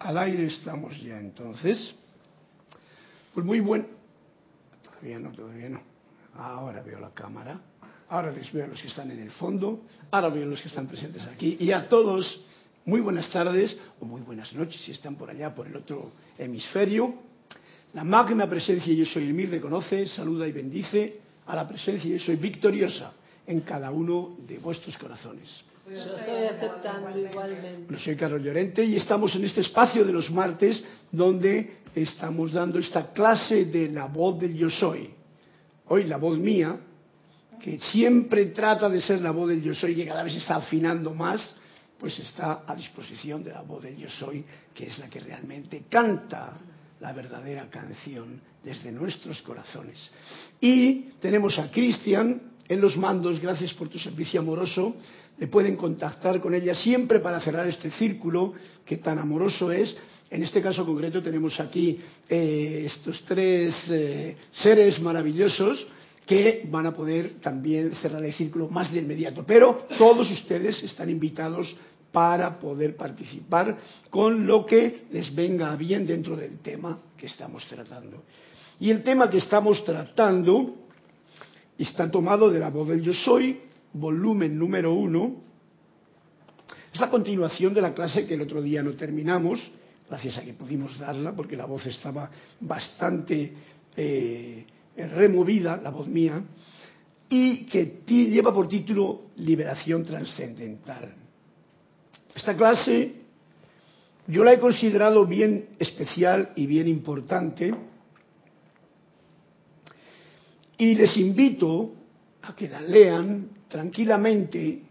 Al aire estamos ya entonces. Pues muy buen. Todavía no, todavía no. Ahora veo la cámara. Ahora les veo a los que están en el fondo. Ahora veo a los que están presentes aquí. Y a todos, muy buenas tardes o muy buenas noches si están por allá, por el otro hemisferio. La magna presencia Yo Soy el Mir reconoce, saluda y bendice a la presencia Yo Soy victoriosa en cada uno de vuestros corazones. Yo estoy aceptando igualmente. Yo soy Carlos Llorente y estamos en este espacio de los martes donde estamos dando esta clase de la voz del yo soy. Hoy la voz mía, que siempre trata de ser la voz del yo soy, que cada vez está afinando más, pues está a disposición de la voz del yo soy, que es la que realmente canta la verdadera canción desde nuestros corazones. Y tenemos a Cristian en los mandos, gracias por tu servicio amoroso, pueden contactar con ella siempre para cerrar este círculo que tan amoroso es. En este caso concreto tenemos aquí eh, estos tres eh, seres maravillosos que van a poder también cerrar el círculo más de inmediato. Pero todos ustedes están invitados para poder participar con lo que les venga bien dentro del tema que estamos tratando. Y el tema que estamos tratando está tomado de la voz del yo soy, volumen número uno. Es la continuación de la clase que el otro día no terminamos, gracias a que pudimos darla, porque la voz estaba bastante eh, removida, la voz mía, y que lleva por título Liberación Trascendental. Esta clase yo la he considerado bien especial y bien importante, y les invito a que la lean tranquilamente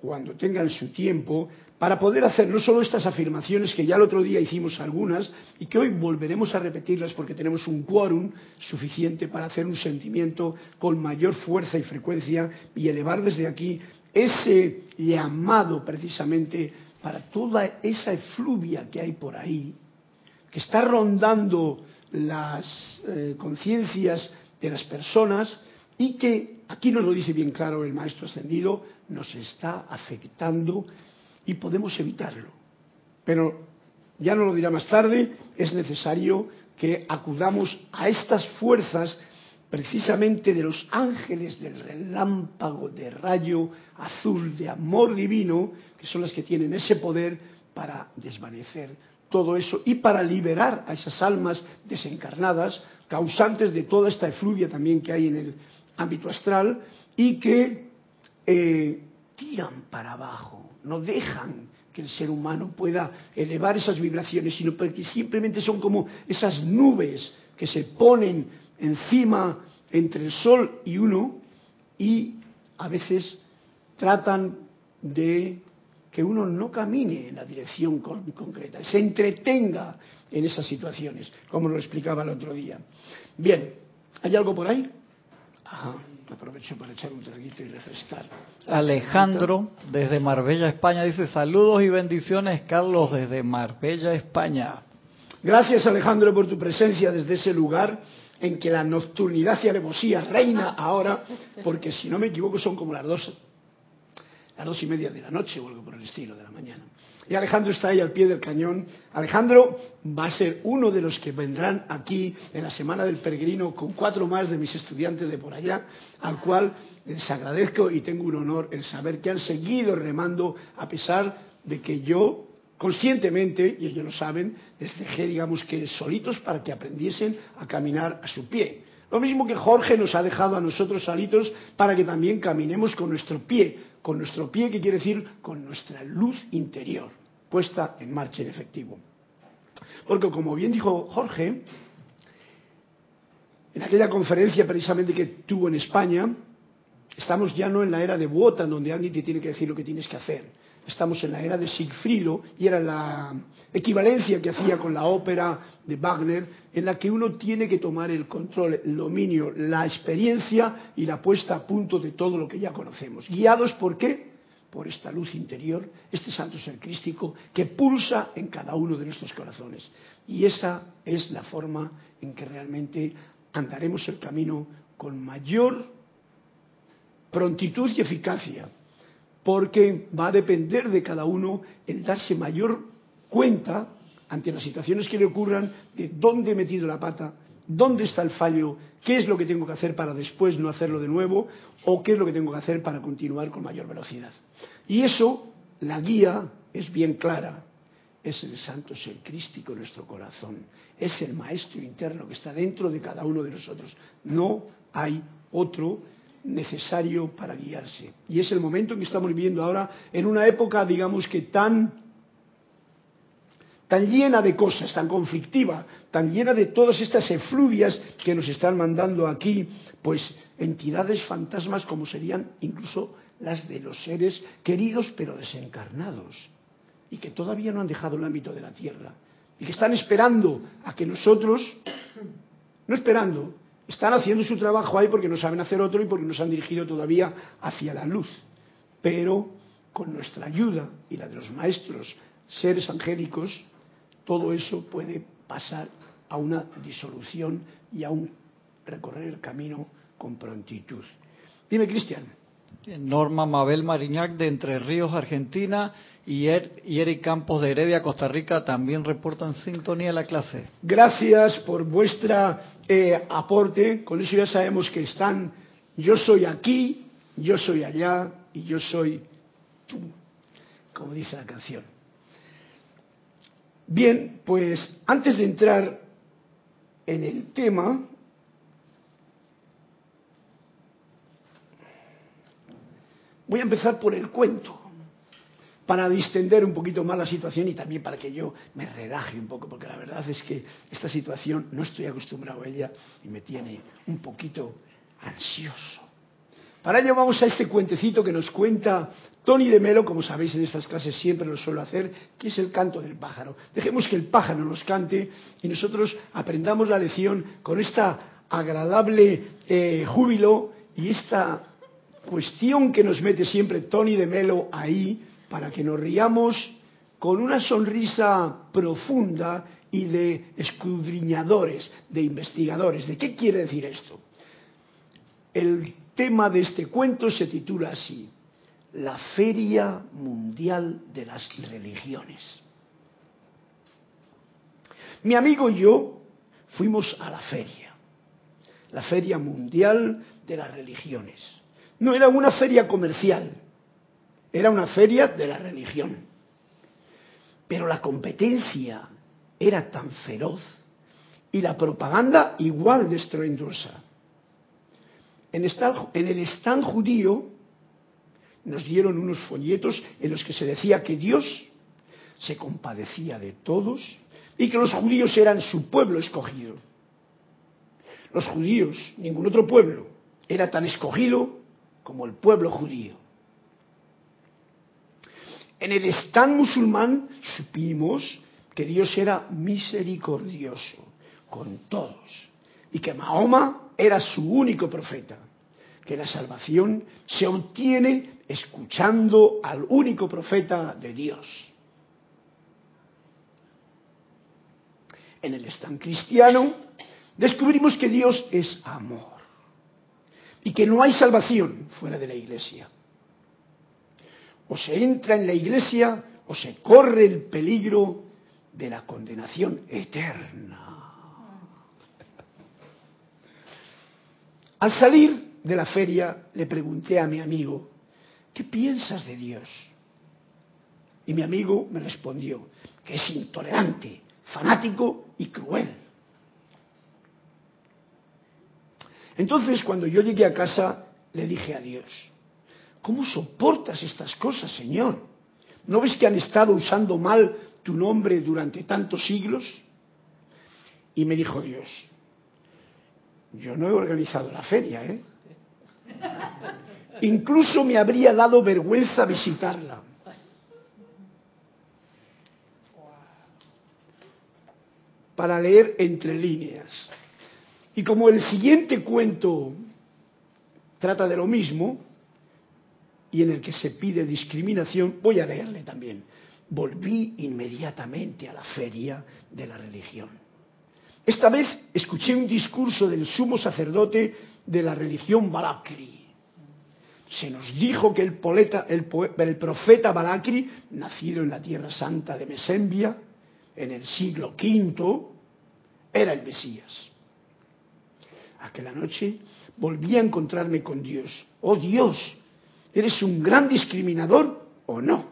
cuando tengan su tiempo para poder hacer no solo estas afirmaciones que ya el otro día hicimos algunas y que hoy volveremos a repetirlas porque tenemos un quórum suficiente para hacer un sentimiento con mayor fuerza y frecuencia y elevar desde aquí ese llamado precisamente para toda esa efluvia que hay por ahí, que está rondando las eh, conciencias de las personas y que, aquí nos lo dice bien claro el Maestro Ascendido, nos está afectando y podemos evitarlo. Pero ya no lo dirá más tarde, es necesario que acudamos a estas fuerzas precisamente de los ángeles del relámpago de rayo azul de amor divino, que son las que tienen ese poder para desvanecer todo eso y para liberar a esas almas desencarnadas, causantes de toda esta efluvia también que hay en el ámbito astral y que eh, tiran para abajo, no dejan que el ser humano pueda elevar esas vibraciones, sino porque simplemente son como esas nubes que se ponen encima entre el sol y uno y a veces tratan de que uno no camine en la dirección concreta, se entretenga en esas situaciones, como lo explicaba el otro día. Bien, ¿hay algo por ahí? Ajá, aprovecho para echar un traguito y refrescar. Alejandro, desde Marbella, España, dice saludos y bendiciones, Carlos, desde Marbella, España. Gracias, Alejandro, por tu presencia desde ese lugar en que la nocturnidad y alevosía reina ahora, porque si no me equivoco son como las dos las dos y media de la noche o algo por el estilo de la mañana. Y Alejandro está ahí al pie del cañón. Alejandro va a ser uno de los que vendrán aquí en la Semana del Peregrino con cuatro más de mis estudiantes de por allá, al cual les agradezco y tengo un honor el saber que han seguido remando a pesar de que yo conscientemente, y ellos lo saben, les dejé, digamos que solitos para que aprendiesen a caminar a su pie. Lo mismo que Jorge nos ha dejado a nosotros solitos para que también caminemos con nuestro pie, con nuestro pie, que quiere decir con nuestra luz interior, puesta en marcha en efectivo. Porque como bien dijo Jorge, en aquella conferencia precisamente que tuvo en España, estamos ya no en la era de Wotan, donde alguien te tiene que decir lo que tienes que hacer. Estamos en la era de Sigfrido y era la equivalencia que hacía con la ópera de Wagner, en la que uno tiene que tomar el control, el dominio, la experiencia y la puesta a punto de todo lo que ya conocemos. ¿Guiados por qué? Por esta luz interior, este santo ser crístico que pulsa en cada uno de nuestros corazones. Y esa es la forma en que realmente andaremos el camino con mayor prontitud y eficacia porque va a depender de cada uno el darse mayor cuenta ante las situaciones que le ocurran de dónde he metido la pata, dónde está el fallo, qué es lo que tengo que hacer para después no hacerlo de nuevo o qué es lo que tengo que hacer para continuar con mayor velocidad. Y eso, la guía es bien clara. Es el santo ser crístico en nuestro corazón. Es el maestro interno que está dentro de cada uno de nosotros. No hay otro necesario para guiarse. Y es el momento en que estamos viviendo ahora en una época, digamos que tan tan llena de cosas, tan conflictiva, tan llena de todas estas efluvias que nos están mandando aquí, pues entidades fantasmas como serían incluso las de los seres queridos pero desencarnados y que todavía no han dejado el ámbito de la tierra y que están esperando a que nosotros, no esperando, están haciendo su trabajo ahí porque no saben hacer otro y porque nos han dirigido todavía hacia la luz. Pero con nuestra ayuda y la de los maestros, seres angélicos, todo eso puede pasar a una disolución y a un recorrer el camino con prontitud. Dime, Cristian. Norma Mabel Mariñac de Entre Ríos, Argentina y, er, Eric Campos de Heredia, Costa Rica también reportan sintonía a la clase. Gracias por vuestra eh, aporte. Con eso ya sabemos que están yo soy aquí, yo soy allá y yo soy tú, como dice la canción. Bien, pues antes de entrar en el tema, voy a empezar por el cuento, para distender un poquito más la situación y también para que yo me relaje un poco, porque la verdad es que esta situación no estoy acostumbrado a ella y me tiene un poquito ansioso. Para ello vamos a este cuentecito que nos cuenta Tony de Melo, como sabéis en estas clases siempre lo suelo hacer, que es el canto del pájaro. Dejemos que el pájaro nos cante y nosotros aprendamos la lección con esta agradable eh, júbilo y esta cuestión que nos mete siempre Tony de Melo ahí para que nos riamos con una sonrisa profunda y de escudriñadores, de investigadores. ¿De qué quiere decir esto? El tema de este cuento se titula así, La Feria Mundial de las Religiones. Mi amigo y yo fuimos a la feria, la Feria Mundial de las Religiones. No era una feria comercial, era una feria de la religión. Pero la competencia era tan feroz y la propaganda igual de estruendosa en, el stand judío nos dieron unos folletos en los que se decía que Dios se compadecía de todos y que los judíos eran su pueblo escogido. Los judíos, ningún otro pueblo, era tan escogido como el pueblo judío. En el stand musulmán supimos que Dios era misericordioso con todos y que Mahoma era su único profeta, que la salvación se obtiene escuchando al único profeta de Dios. En el stand cristiano descubrimos que Dios es amor y que no hay salvación fuera de la iglesia. O se entra en la iglesia o se corre el peligro de la condenación eterna. Al salir de la feria le pregunté a mi amigo, ¿qué piensas de Dios? Y mi amigo me respondió que es intolerante, fanático y cruel. Entonces, cuando yo llegué a casa, le dije a Dios, ¿cómo soportas estas cosas, Señor? ¿No ves que han estado usando mal tu nombre durante tantos siglos? Y me dijo Dios, yo no he organizado la feria, ¿eh? Incluso me habría dado vergüenza visitarla. Para leer entre líneas. Y como el siguiente cuento trata de lo mismo, y en el que se pide discriminación, voy a leerle también. Volví inmediatamente a la feria de la religión esta vez escuché un discurso del sumo sacerdote de la religión Balakri. Se nos dijo que el, profeta Balakri, nacido en la tierra santa de Mesembia, en el siglo V, era el Mesías. Aquella noche volví a encontrarme con Dios. Oh Dios, ¿eres un gran discriminador o no?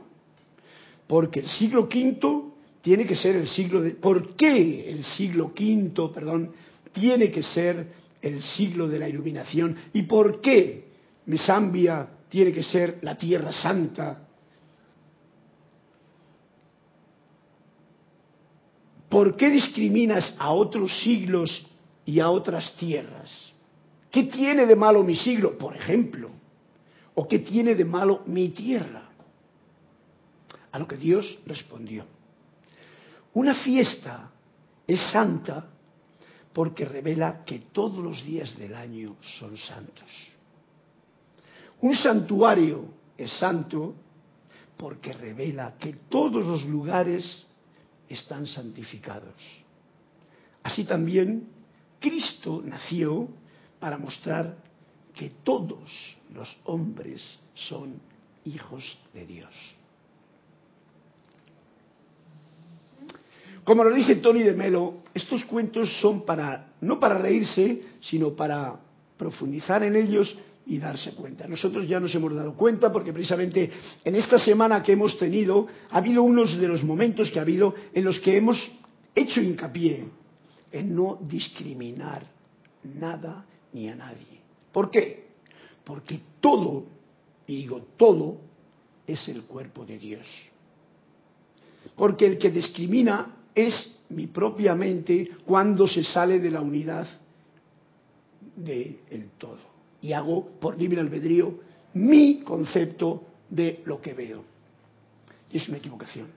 Porque el siglo V tiene que ser el siglo de... ¿Por qué el siglo V, perdón, tiene que ser el siglo de la iluminación? ¿Y por qué Mesambia tiene que ser la Tierra Santa? ¿Por qué discriminas a otros siglos y a otras tierras? ¿Qué tiene de malo mi siglo, por ejemplo? ¿O qué tiene de malo mi tierra? A lo que Dios respondió. Una fiesta es santa porque revela que todos los días del año son santos. Un santuario es santo porque revela que todos los lugares están santificados. Así también Cristo nació para mostrar que todos los hombres son hijos de Dios. Como lo dice Tony de Melo, estos cuentos son para no para reírse, sino para profundizar en ellos y darse cuenta. Nosotros ya nos hemos dado cuenta porque precisamente en esta semana que hemos tenido ha habido unos de los momentos que ha habido en los que hemos hecho hincapié en no discriminar nada ni a nadie. ¿Por qué? Porque todo, y digo todo, es el cuerpo de Dios. Porque el que discrimina es mi propia mente cuando se sale de la unidad del todo y hago por libre albedrío mi concepto de lo que veo. Y es una equivocación.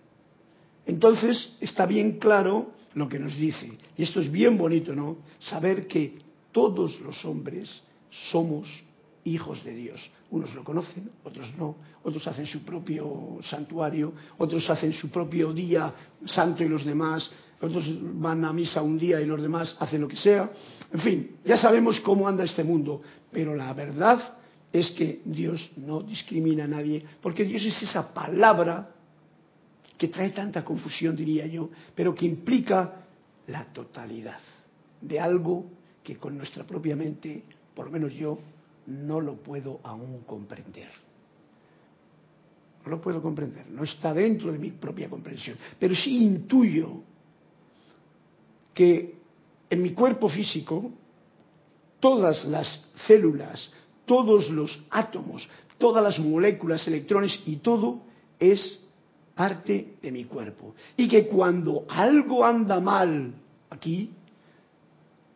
Entonces está bien claro lo que nos dice. Y esto es bien bonito, ¿no? Saber que todos los hombres somos hijos de Dios. Unos lo conocen, otros no, otros hacen su propio santuario, otros hacen su propio día santo y los demás otros van a misa un día y los demás hacen lo que sea. En fin, ya sabemos cómo anda este mundo, pero la verdad es que Dios no discrimina a nadie, porque Dios es esa palabra que trae tanta confusión, diría yo, pero que implica la totalidad de algo que con nuestra propia mente, por lo menos yo, no lo puedo aún comprender. No lo puedo comprender, no está dentro de mi propia comprensión, pero sí intuyo que en mi cuerpo físico todas las células, todos los átomos, todas las moléculas, electrones y todo es parte de mi cuerpo. Y que cuando algo anda mal aquí,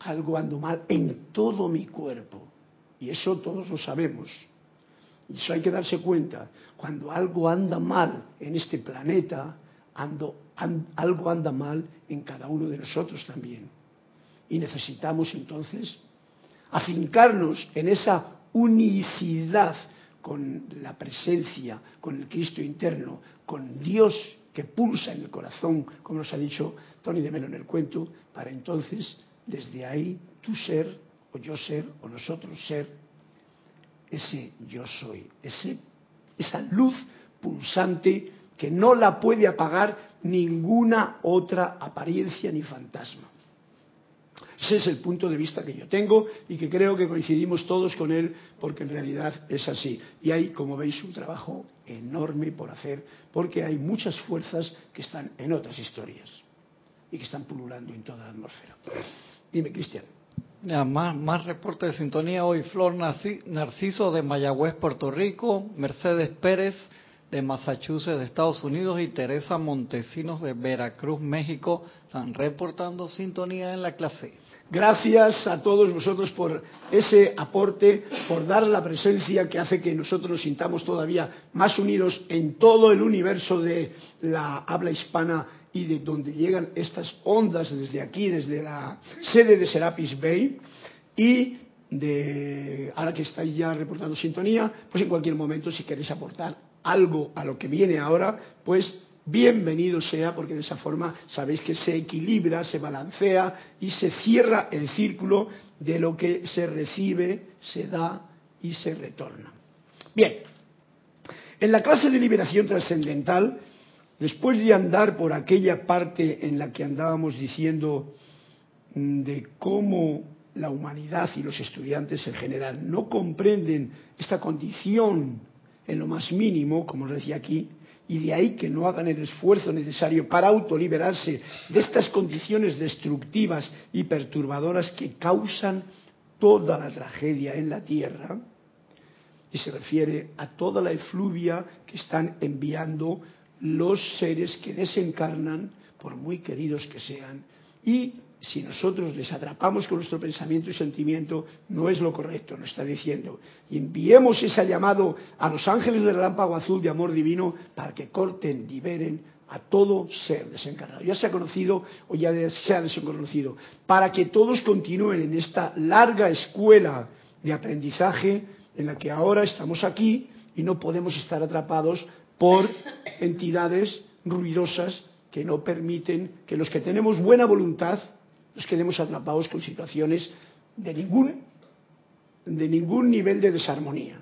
algo anda mal en todo mi cuerpo. Y eso todos lo sabemos. Y eso hay que darse cuenta. Cuando algo anda mal en este planeta, ando, algo anda mal en cada uno de nosotros también. Y necesitamos entonces afincarnos en esa unicidad con la presencia, con el Cristo interno, con Dios que pulsa en el corazón, como nos ha dicho Tony de Melo en el cuento, para entonces, desde ahí, tú ser, o yo ser, o nosotros ser, ese yo soy, ese, esa luz pulsante que no la puede apagar ninguna otra apariencia ni fantasma. Ese es el punto de vista que yo tengo y que creo que coincidimos todos con él porque en realidad es así. Y hay, como veis, un trabajo enorme por hacer porque hay muchas fuerzas que están en otras historias y que están pululando en toda la atmósfera. Dime, Cristian. más, más reporte de sintonía hoy. Flor Narciso de Mayagüez, Puerto Rico. Mercedes Pérez de Massachusetts, de Estados Unidos, y Teresa Montesinos de Veracruz, México, están reportando sintonía en la clase. Gracias a todos vosotros por ese aporte, por dar la presencia que hace que nosotros nos sintamos todavía más unidos en todo el universo de la habla hispana y de donde llegan estas ondas desde aquí, desde la sede de Serapis Bay. Y de, ahora que estáis ya reportando sintonía, pues en cualquier momento si queréis aportar algo a lo que viene ahora, pues bienvenido sea, porque de esa forma sabéis que se equilibra, se balancea y se cierra el círculo de lo que se recibe, se da y se retorna. Bien, en la clase de liberación trascendental después de andar por aquella parte en la que andábamos diciendo mm, de cómo la humanidad y los estudiantes en general no comprenden esta condición en lo más mínimo, como os decía aquí, y de ahí que no hagan el esfuerzo necesario para autoliberarse de estas condiciones destructivas y perturbadoras que causan toda la tragedia en la Tierra, y se refiere a toda la efluvia que están enviando los seres que desencarnan, por muy queridos que sean, y si nosotros les atrapamos con nuestro pensamiento y sentimiento, no es lo correcto, nos está diciendo. Y enviemos ese llamado a los ángeles del relámpago azul de amor divino para que corten, liberen a todo ser desencarnado, ya sea conocido o ya sea desconocido, para que todos continúen en esta larga escuela de aprendizaje en la que ahora estamos aquí y no podemos estar atrapados por entidades ruidosas que no permiten que los que tenemos buena voluntad nos quedemos atrapados con situaciones de ningún, de ningún nivel de desarmonía.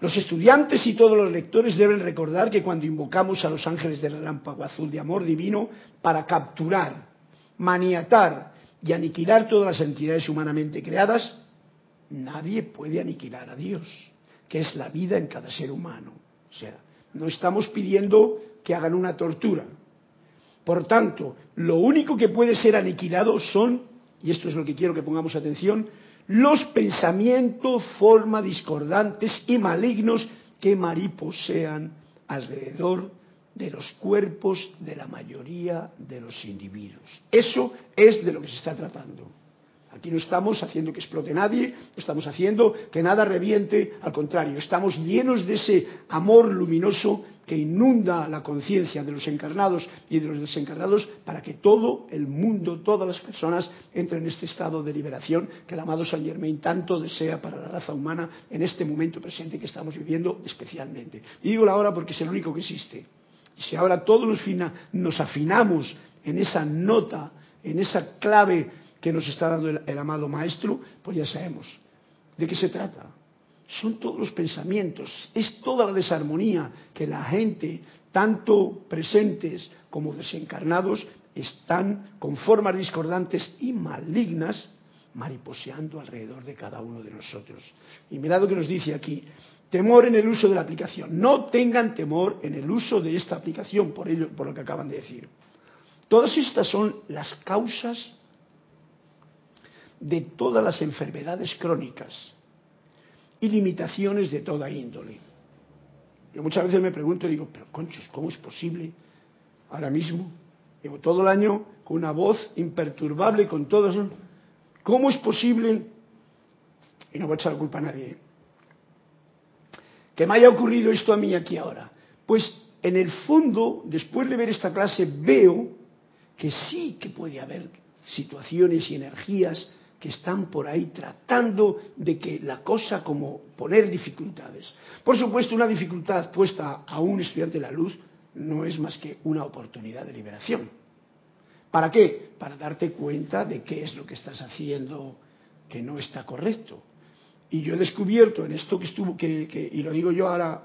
Los estudiantes y todos los lectores deben recordar que cuando invocamos a los ángeles del relámpago azul de amor divino para capturar, maniatar y aniquilar todas las entidades humanamente creadas, nadie puede aniquilar a Dios, que es la vida en cada ser humano. O sea, no estamos pidiendo que hagan una tortura, por tanto, lo único que puede ser aniquilado son, y esto es lo que quiero que pongamos atención, los pensamientos, forma discordantes y malignos que mariposean alrededor de los cuerpos de la mayoría de los individuos. Eso es de lo que se está tratando. Aquí no estamos haciendo que explote nadie, estamos haciendo que nada reviente, al contrario, estamos llenos de ese amor luminoso que inunda la conciencia de los encarnados y de los desencarnados para que todo el mundo, todas las personas entren en este estado de liberación que el amado Saint Germain tanto desea para la raza humana en este momento presente que estamos viviendo especialmente. Y digo la hora porque es el único que existe. Y si ahora todos nos afinamos en esa nota, en esa clave que nos está dando el amado Maestro, pues ya sabemos de qué se trata son todos los pensamientos, es toda la desarmonía que la gente, tanto presentes como desencarnados, están con formas discordantes y malignas mariposeando alrededor de cada uno de nosotros. Y mirad lo que nos dice aquí, temor en el uso de la aplicación. No tengan temor en el uso de esta aplicación, por ello, por lo que acaban de decir. Todas estas son las causas de todas las enfermedades crónicas y limitaciones de toda índole. Yo muchas veces me pregunto y digo, pero conchos, ¿cómo es posible ahora mismo? Llevo todo el año con una voz imperturbable, con todo eso. ¿Cómo es posible? Y no voy a echar la culpa a nadie. ¿eh? Que me haya ocurrido esto a mí aquí ahora. Pues en el fondo, después de ver esta clase, veo que sí que puede haber situaciones y energías que están por ahí tratando de que la cosa como poner dificultades. Por supuesto, una dificultad puesta a un estudiante de la luz no es más que una oportunidad de liberación. ¿Para qué? Para darte cuenta de qué es lo que estás haciendo que no está correcto. Y yo he descubierto en esto que estuvo, que, y lo digo yo ahora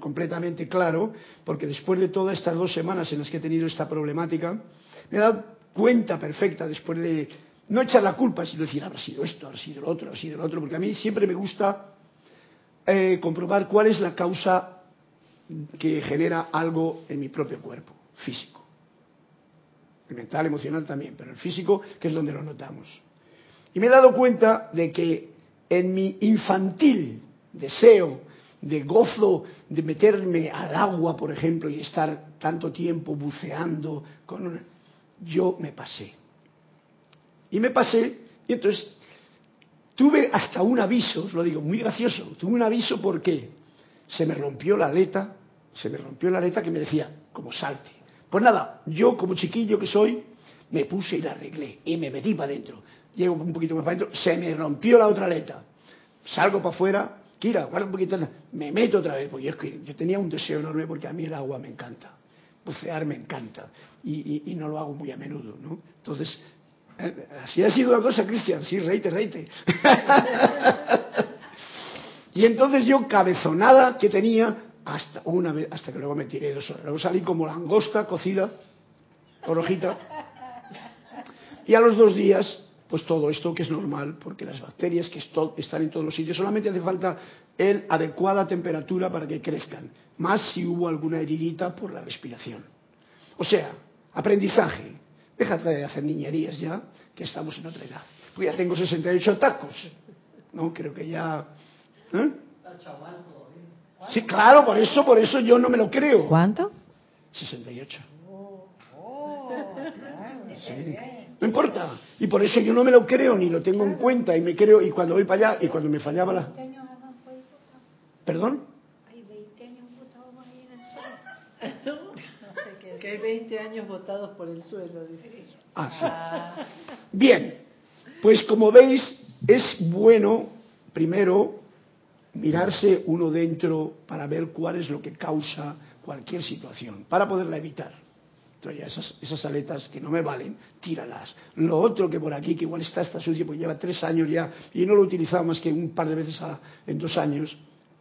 completamente claro, porque después de todas estas dos semanas en las que he tenido esta problemática, me he dado cuenta perfecta después de no echar la culpa, sino decir, habrá sido esto, habrá sido lo otro, habrá sido lo otro, porque a mí siempre me gusta eh, comprobar cuál es la causa que genera algo en mi propio cuerpo, físico. El mental, emocional también, pero el físico, que es donde lo notamos. Y me he dado cuenta de que en mi infantil deseo de gozo de meterme al agua, por ejemplo, y estar tanto tiempo buceando, con yo me pasé y me pasé, y entonces tuve hasta un aviso, os lo digo, muy gracioso, tuve un aviso porque se me rompió la aleta, se me rompió la aleta que me decía, como salte. Pues nada, yo como chiquillo que soy, me puse y la arreglé, y me metí para adentro. Llego un poquito más para adentro, se me rompió la otra aleta. Salgo para afuera, Kira, guarda un poquito, me meto otra vez, porque yo, yo tenía un deseo enorme porque a mí el agua me encanta bucear me encanta y, no lo hago muy a menudo, ¿no? Entonces Así ha sido la cosa, Cristian. Sí, reite, reite. y entonces yo, cabezonada que tenía, hasta una vez, hasta que luego me tiré dos horas. Luego salí como langosta cocida, orojita. Y a los dos días, pues todo esto que es normal, porque las bacterias que están en todos los sitios, solamente hace falta el adecuada temperatura para que crezcan, más si hubo alguna heridita por la respiración. O sea, aprendizaje. Déjate de hacer niñerías ya, que estamos en otra edad. Pues ya tengo 68 tacos. No, creo que ya... ¿eh? Sí, claro, por eso, por eso yo no me lo creo. ¿Cuánto? 68. No importa. Y por eso yo no me lo creo ni lo tengo en cuenta y me creo y cuando voy para allá y cuando me fallaba la... ¿Perdón? Que hay 20 años votados por el suelo, dice. Ah, sí. Bien, pues como veis, es bueno primero mirarse uno dentro para ver cuál es lo que causa cualquier situación, para poderla evitar. Entonces, esas, esas aletas que no me valen, tíralas. Lo otro que por aquí, que igual está, está sucio, pues lleva tres años ya y no lo he utilizado más que un par de veces en dos años,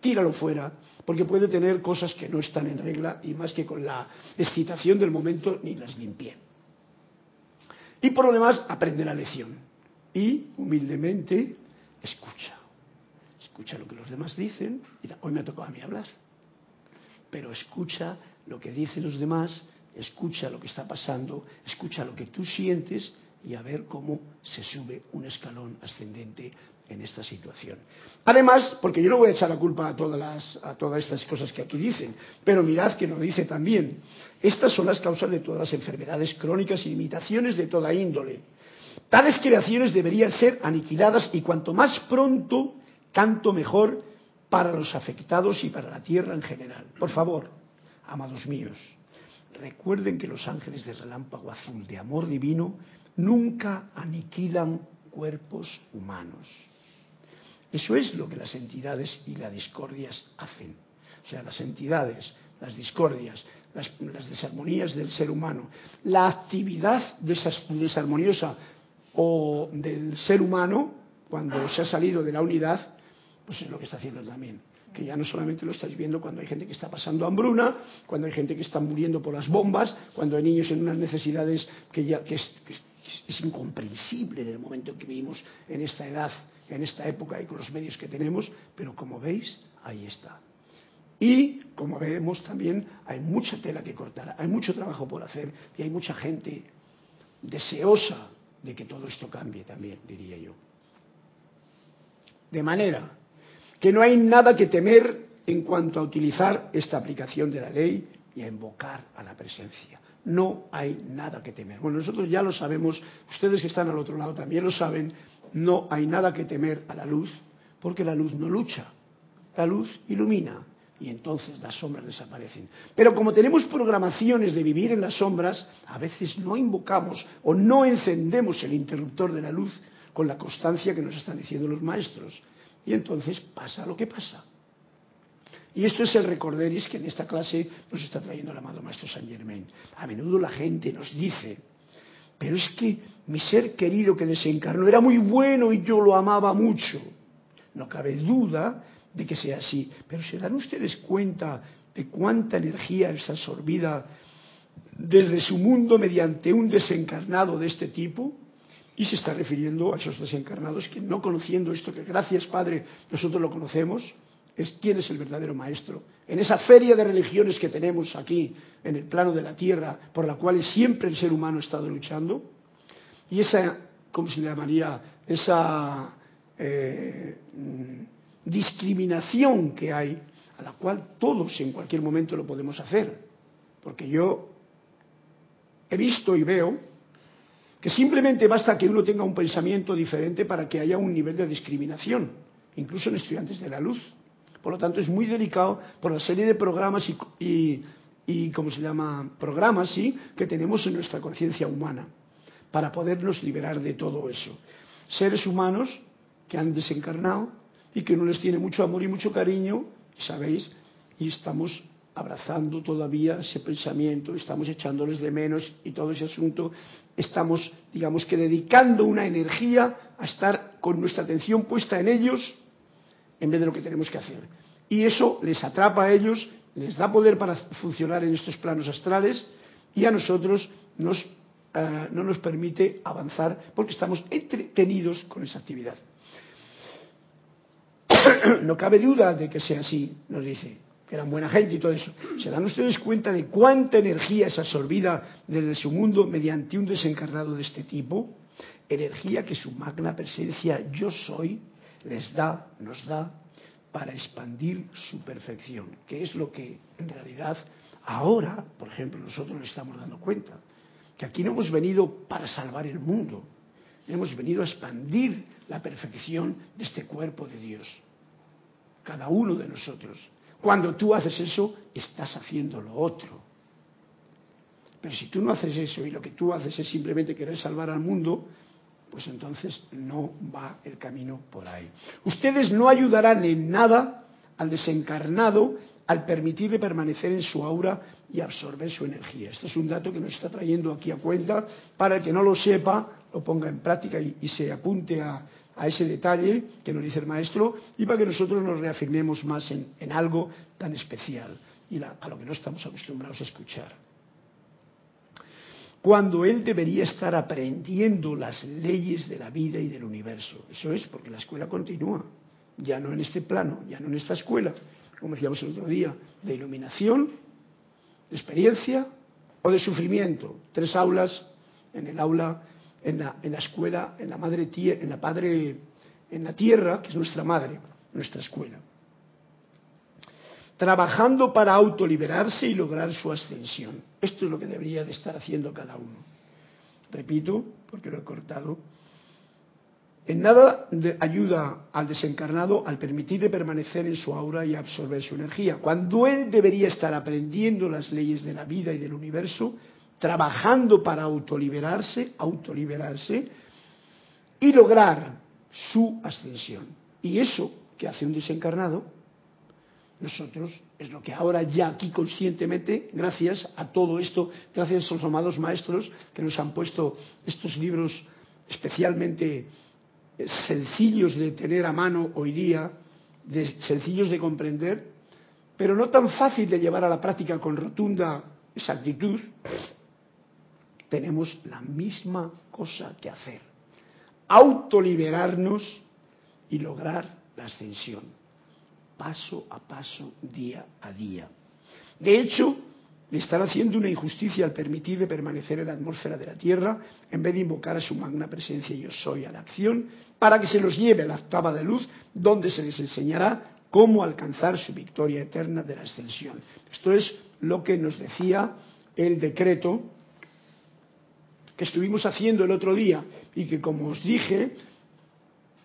tíralo fuera, porque puede tener cosas que no están en regla y más que con la excitación del momento ni las limpié. Y por lo demás, aprende la lección y humildemente escucha. Escucha lo que los demás dicen, hoy me ha tocado a mí hablar, pero escucha lo que dicen los demás, escucha lo que está pasando, escucha lo que tú sientes y a ver cómo se sube un escalón ascendente en esta situación. Además, porque yo no voy a echar la culpa a todas, las, a todas estas cosas que aquí dicen, pero mirad que nos dice también, estas son las causas de todas las enfermedades crónicas y limitaciones de toda índole. Tales creaciones deberían ser aniquiladas y cuanto más pronto, tanto mejor para los afectados y para la tierra en general. Por favor, amados míos, recuerden que los ángeles de relámpago azul de amor divino nunca aniquilan cuerpos humanos. Eso es lo que las entidades y las discordias hacen. O sea, las entidades, las discordias, las, desarmonías del ser humano, la actividad desarmoniosa o del ser humano, cuando se ha salido de la unidad, pues es lo que está haciendo también. Que ya no solamente lo estáis viendo cuando hay gente que está pasando hambruna, cuando hay gente que está muriendo por las bombas, cuando hay niños en unas necesidades que ya que es, es incomprensible en el momento en que vivimos en esta edad en esta época y con los medios que tenemos, pero como veis, ahí está. Y como vemos también, hay mucha tela que cortar, hay mucho trabajo por hacer y hay mucha gente deseosa de que todo esto cambie también, diría yo. De manera que no hay nada que temer en cuanto a utilizar esta aplicación de la ley y a invocar a la presencia. No hay nada que temer. Bueno, nosotros ya lo sabemos, ustedes que están al otro lado también lo saben, no hay nada que temer a la luz, porque la luz no lucha, la luz ilumina y entonces las sombras desaparecen. Pero como tenemos programaciones de vivir en las sombras, a veces no invocamos o no encendemos el interruptor de la luz con la constancia que nos están diciendo los maestros. Y entonces pasa lo que pasa. Y esto es el recorderis que en esta clase nos está trayendo el amado Maestro Saint Germain. A menudo la gente nos dice, pero es que mi ser querido que desencarnó era muy bueno y yo lo amaba mucho. No cabe duda de que sea así, pero ¿se dan ustedes cuenta de cuánta energía es absorbida desde su mundo mediante un desencarnado de este tipo? Y se está refiriendo a esos desencarnados que no conociendo esto, que gracias Padre nosotros lo conocemos, es quién es el verdadero maestro. En esa feria de religiones que tenemos aquí, en el plano de la tierra, por la cual siempre el ser humano ha estado luchando, y esa, ¿cómo se llamaría? Esa eh, discriminación que hay, a la cual todos en cualquier momento lo podemos hacer. Porque yo he visto y veo que simplemente basta que uno tenga un pensamiento diferente para que haya un nivel de discriminación, incluso en estudiantes de la luz. Por lo tanto, es muy delicado por la serie de programas y, y, ¿cómo se llama? Programas, sí, que tenemos en nuestra conciencia humana para podernos liberar de todo eso. Seres humanos que han desencarnado y que no les tiene mucho amor y mucho cariño, ¿sabéis? Y estamos abrazando todavía ese pensamiento, estamos echándoles de menos y todo ese asunto, estamos, digamos que dedicando una energía a estar con nuestra atención puesta en ellos en vez de lo que tenemos que hacer. Y eso les atrapa a ellos les da poder para funcionar en estos planos astrales y a nosotros nos, eh, no nos permite avanzar porque estamos entretenidos con esa actividad. no cabe duda de que sea así, nos dice, que eran buena gente y todo eso. ¿Se dan ustedes cuenta de cuánta energía es absorbida desde su mundo mediante un desencarnado de este tipo? Energía que su magna presencia yo soy les da, nos da para expandir su perfección, que es lo que en realidad ahora, por ejemplo, nosotros nos estamos dando cuenta, que aquí no hemos venido para salvar el mundo, hemos venido a expandir la perfección de este cuerpo de Dios, cada uno de nosotros. Cuando tú haces eso, estás haciendo lo otro. Pero si tú no haces eso y lo que tú haces es simplemente querer salvar al mundo, pues entonces no va el camino por ahí. Ustedes no ayudarán en nada al desencarnado al permitirle permanecer en su aura y absorber su energía. Este es un dato que nos está trayendo aquí a cuenta para el que no lo sepa, lo ponga en práctica y, se apunte a, ese detalle que nos dice el maestro y para que nosotros nos reafirmemos más en, algo tan especial y a lo que no estamos acostumbrados a escuchar cuando él debería estar aprendiendo las leyes de la vida y del universo. Eso es porque la escuela continúa, ya no en este plano, ya no en esta escuela, como decíamos el otro día, de iluminación, de experiencia o de sufrimiento. Tres aulas en el aula, en la, en la escuela, en la madre en la padre, en la tierra, que es nuestra madre, nuestra escuela trabajando para autoliberarse y lograr su ascensión. Esto es lo que debería de estar haciendo cada uno. Repito, porque lo he cortado. En nada ayuda al desencarnado al permitirle permanecer en su aura y absorber su energía. Cuando él debería estar aprendiendo las leyes de la vida y del universo, trabajando para autoliberarse, autoliberarse y lograr su ascensión. Y eso que hace un desencarnado nosotros es lo que ahora ya aquí conscientemente, gracias a todo esto, gracias a los amados maestros que nos han puesto estos libros especialmente eh, sencillos de tener a mano hoy día, de, sencillos de comprender, pero no tan fácil de llevar a la práctica con rotunda exactitud, tenemos la misma cosa que hacer, autoliberarnos y lograr la ascensión paso a paso, día a día. De hecho, le están haciendo una injusticia al permitirle permanecer en la atmósfera de la Tierra en vez de invocar a su magna presencia yo soy a la acción para que se los lleve a la octava de luz donde se les enseñará cómo alcanzar su victoria eterna de la ascensión. Esto es lo que nos decía el decreto que estuvimos haciendo el otro día y que como os dije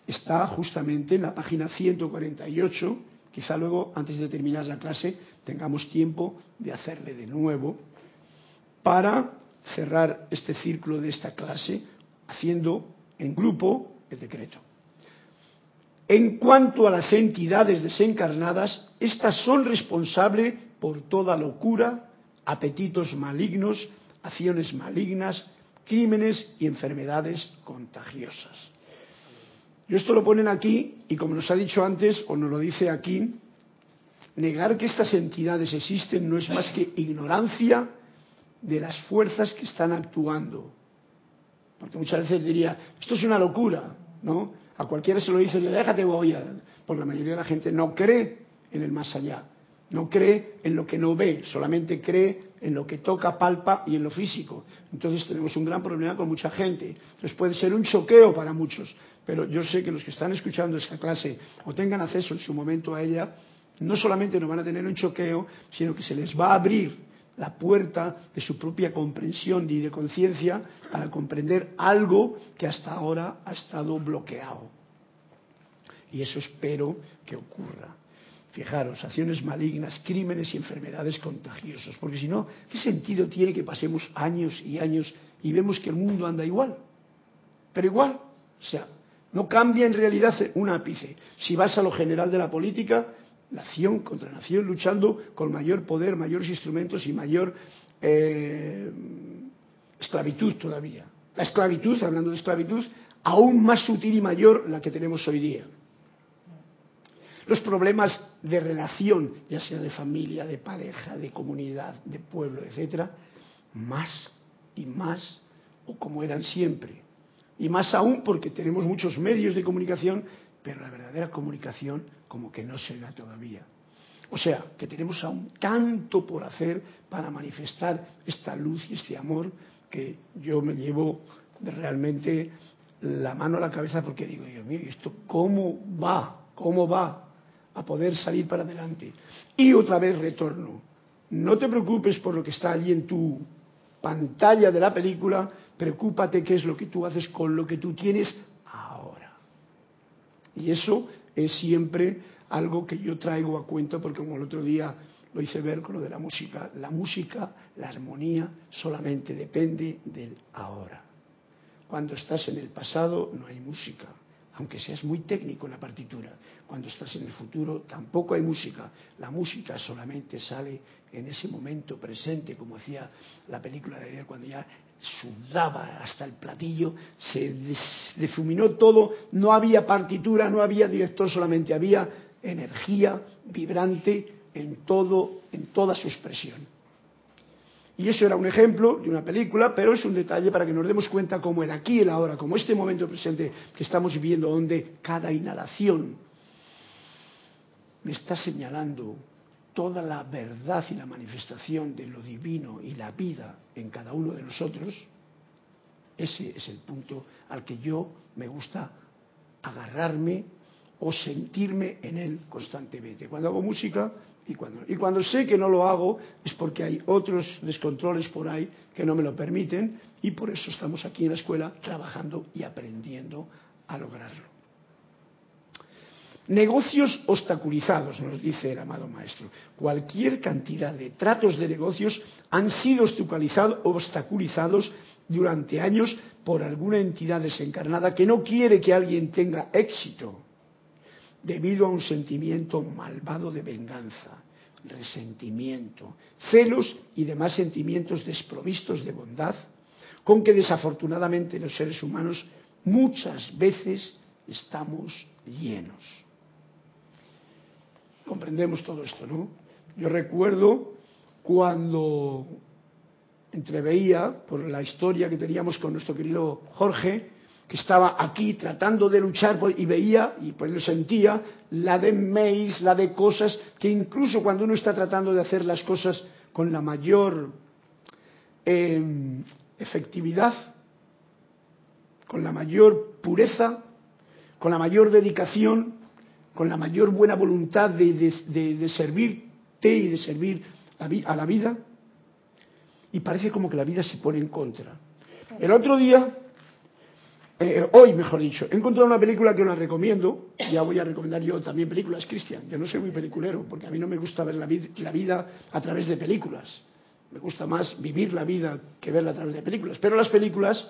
está justamente en la página 148 Quizá luego, antes de terminar la clase, tengamos tiempo de hacerle de nuevo para cerrar este círculo de esta clase haciendo en grupo el decreto. En cuanto a las entidades desencarnadas, estas son responsables por toda locura, apetitos malignos, acciones malignas, crímenes y enfermedades contagiosas. Y esto lo ponen aquí, y como nos ha dicho antes, o nos lo dice aquí, negar que estas entidades existen no es más que ignorancia de las fuerzas que están actuando. Porque muchas veces diría, esto es una locura, ¿no? A cualquiera se lo dice, déjate voy a... Porque la mayoría de la gente no cree en el más allá, no cree en lo que no ve, solamente cree en lo que toca, palpa y en lo físico. Entonces tenemos un gran problema con mucha gente. Entonces puede ser un choqueo para muchos, pero yo sé que los que están escuchando esta clase o tengan acceso en su momento a ella, no solamente no van a tener un choqueo, sino que se les va a abrir la puerta de su propia comprensión y de conciencia para comprender algo que hasta ahora ha estado bloqueado. Y eso espero que ocurra. Fijaros, acciones malignas, crímenes y enfermedades contagiosas. Porque si no, ¿qué sentido tiene que pasemos años y años y vemos que el mundo anda igual? Pero igual. O sea, no cambia en realidad un ápice. Si vas a lo general de la política, nación contra nación, luchando con mayor poder, mayores instrumentos y mayor eh, esclavitud todavía. La esclavitud, hablando de esclavitud, aún más sutil y mayor la que tenemos hoy día. los problemas de relación, ya sea de familia, de pareja, de comunidad, de pueblo, etcétera, más y más o como eran siempre. Y más aún porque tenemos muchos medios de comunicación, pero la verdadera comunicación como que no se da todavía. O sea, que tenemos aún tanto por hacer para manifestar esta luz y este amor que yo me llevo realmente la mano a la cabeza porque digo, Dios mío, ¿esto cómo va? ¿Cómo va a poder salir para adelante? Y otra vez retorno. No te preocupes por lo que está allí en tu pantalla de la película, preocúpate qué es lo que tú haces con lo que tú tienes ahora. Y eso es siempre algo que yo traigo a cuento porque como el otro día lo hice ver con lo de la música, la música, la armonía solamente depende del ahora. Cuando estás en el pasado no hay música, aunque seas muy técnico en la partitura. Cuando estás en el futuro tampoco hay música. La música solamente sale en ese momento presente, como hacía la película de ayer, cuando ya sudaba hasta el platillo, se difuminó todo, no había partitura, no había director, solamente había energía vibrante en todo, en toda su expresión. Y eso era un ejemplo de una película, pero es un detalle para que nos demos cuenta cómo el aquí y el ahora, como este momento presente que estamos viviendo, donde cada inhalación me está señalando toda la verdad y la manifestación de lo divino y la vida en cada uno de nosotros, ese es el punto al que yo me gusta agarrarme o sentirme en él constantemente. Cuando hago música y cuando, y cuando sé que no lo hago es porque hay otros descontroles por ahí que no me lo permiten y por eso estamos aquí en la escuela trabajando y aprendiendo a lograrlo. Negocios obstaculizados, nos dice el amado maestro. Cualquier cantidad de tratos de negocios han sido obstaculizados durante años por alguna entidad desencarnada que no quiere que alguien tenga éxito debido a un sentimiento malvado de venganza, resentimiento, celos y demás sentimientos desprovistos de bondad, con que desafortunadamente los seres humanos muchas veces estamos llenos. Comprendemos todo esto, ¿no? Yo recuerdo cuando entreveía por la historia que teníamos con nuestro querido Jorge, que estaba aquí tratando de luchar y veía y pues lo sentía la de mails, la de cosas que incluso cuando uno está tratando de hacer las cosas con la mayor em, efectividad, con la mayor pureza, con la mayor dedicación, con la mayor buena voluntad de, servirte y de servir a la vida, y parece como que la vida se pone en contra. El otro día eh, hoy, mejor dicho, he encontrado una película que os la recomiendo. Ya voy a recomendar yo también películas, Cristian. Yo no soy muy peliculero, porque a mí no me gusta ver la, vida a través de películas. Me gusta más vivir la vida que verla a través de películas. Pero las películas,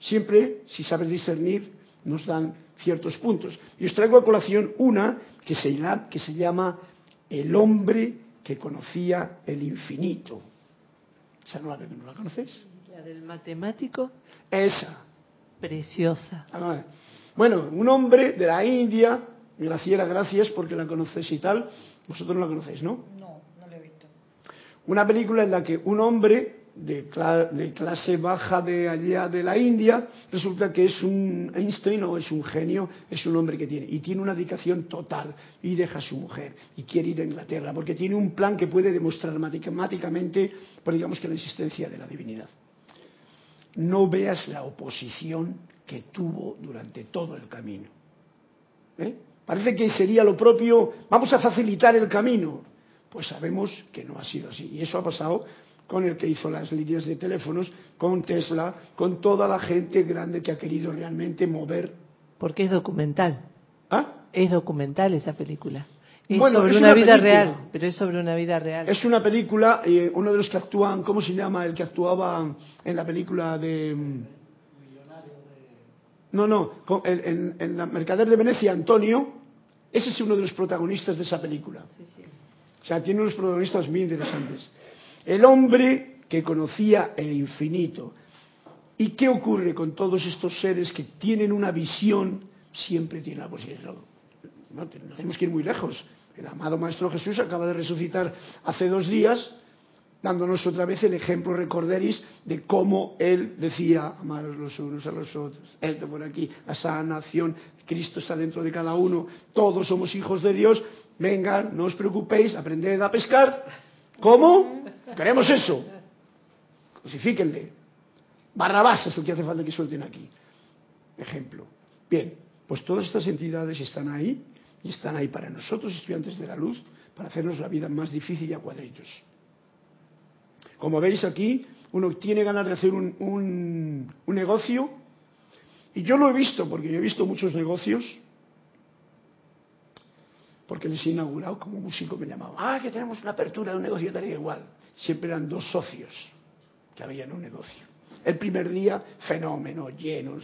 siempre, si sabes discernir, nos dan ciertos puntos. Y os traigo a colación una que se, que se llama El hombre que conocía el infinito. ¿Esa no la, no la conoces? La del matemático. Esa. Preciosa. Ah, bueno, un hombre de la India, Graciela, gracias porque la conocéis y tal. Vosotros no la conocéis, ¿no? No, no la he visto. Una película en la que un hombre de, clase baja de allá de la India resulta que es un Einstein o es un genio, es un hombre que tiene y tiene una dedicación total y deja a su mujer y quiere ir a Inglaterra porque tiene un plan que puede demostrar matemáticamente, pues digamos que la existencia de la divinidad no veas la oposición que tuvo durante todo el camino. ¿Eh? Parece que sería lo propio, vamos a facilitar el camino. Pues sabemos que no ha sido así. Y eso ha pasado con el que hizo las líneas de teléfonos, con Tesla, con toda la gente grande que ha querido realmente mover. Porque es documental. ¿Ah? Es documental esa película. Es sobre una, vida real, pero es sobre una vida real. Es una película, eh, uno de los que actúan, ¿cómo se llama? El que actuaba en la película de... No, no, en, la Mercader de Venecia, Antonio, ese es uno de los protagonistas de esa película. O sea, tiene unos protagonistas muy interesantes. El hombre que conocía el infinito. ¿Y qué ocurre con todos estos seres que tienen una visión? Siempre tienen la posibilidad no tenemos que ir muy lejos. El amado Maestro Jesús acaba de resucitar hace dos días, dándonos otra vez el ejemplo, recorderis, de cómo Él decía, amaros los unos a los otros, esto por aquí, la sanación, Cristo está dentro de cada uno, todos somos hijos de Dios, vengan, no os preocupéis, aprended a pescar. ¿Cómo? Queremos eso. Crucifíquenle. Barrabás es el que hace falta que suelten aquí. Ejemplo. Bien, pues todas estas entidades están ahí y están ahí para nosotros, estudiantes de la luz, para hacernos la vida más difícil y a cuadritos. Como veis aquí, uno tiene ganas de hacer un, negocio, y yo lo he visto, porque yo he visto muchos negocios, porque les he inaugurado como músico, me llamaban, ah, que tenemos una apertura de un negocio, tal igual. Siempre eran dos socios que habían un negocio. El primer día, fenómeno, lleno,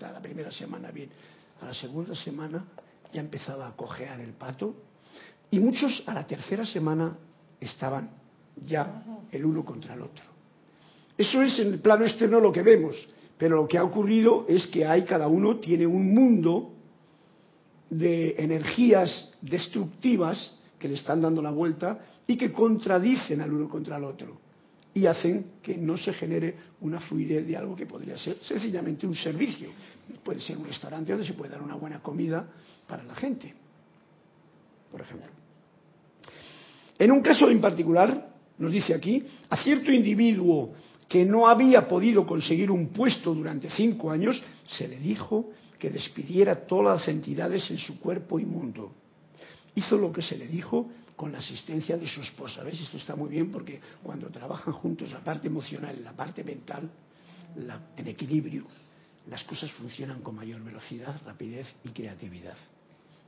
la primera semana bien. A la segunda semana ya empezaba a cojear el pato y muchos a la tercera semana estaban ya el uno contra el otro. Eso es en el plano externo lo que vemos, pero lo que ha ocurrido es que hay cada uno tiene un mundo de energías destructivas que le están dando la vuelta y que contradicen al uno contra el otro y hacen que no se genere una fluidez de algo que podría ser sencillamente un servicio. Puede ser un restaurante donde se puede dar una buena comida para la gente, por ejemplo. En un caso en particular, nos dice aquí, a cierto individuo que no había podido conseguir un puesto durante cinco años, se le dijo que despidiera todas las entidades en su cuerpo y mundo. Hizo lo que se le dijo con la asistencia de su esposa. ¿Ves? Esto está muy bien porque cuando trabajan juntos la parte emocional y la parte mental, en equilibrio, las cosas funcionan con mayor velocidad, rapidez y creatividad.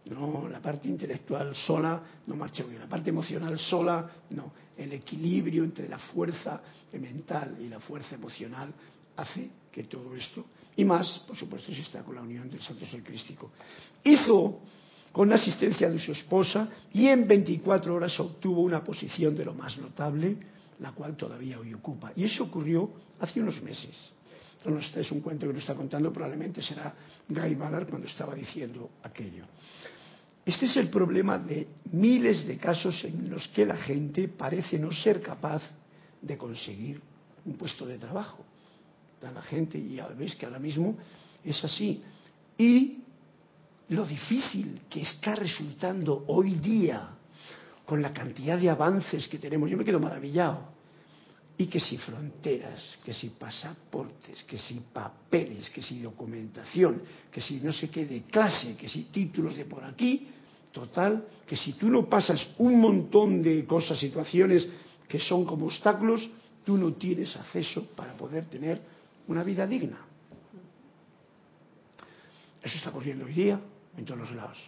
No, la parte intelectual sola no marcha bien. La parte emocional sola, no. El equilibrio entre la fuerza mental y la fuerza emocional hace que todo esto, y más, por supuesto, si está con la unión del Santo Ser Crístico, hizo con la asistencia de su esposa y en 24 horas obtuvo una posición de lo más notable, la cual todavía hoy ocupa. Y eso ocurrió hace unos meses. No, este es un cuento que nos está contando, probablemente será Guy Ballard cuando estaba diciendo aquello. Este es el problema de miles de casos en los que la gente parece no ser capaz de conseguir un puesto de trabajo. la gente, y ya veis que ahora mismo es así. Y lo difícil que está resultando hoy día con la cantidad de avances que tenemos, yo me quedo maravillado. Y que si fronteras, que si pasaportes, que si papeles, que si documentación, que si no sé qué de clase, que si títulos de por aquí, total, que si tú no pasas un montón de cosas, situaciones que son como obstáculos, tú no tienes acceso para poder tener una vida digna. Eso está ocurriendo hoy día en todos los lados.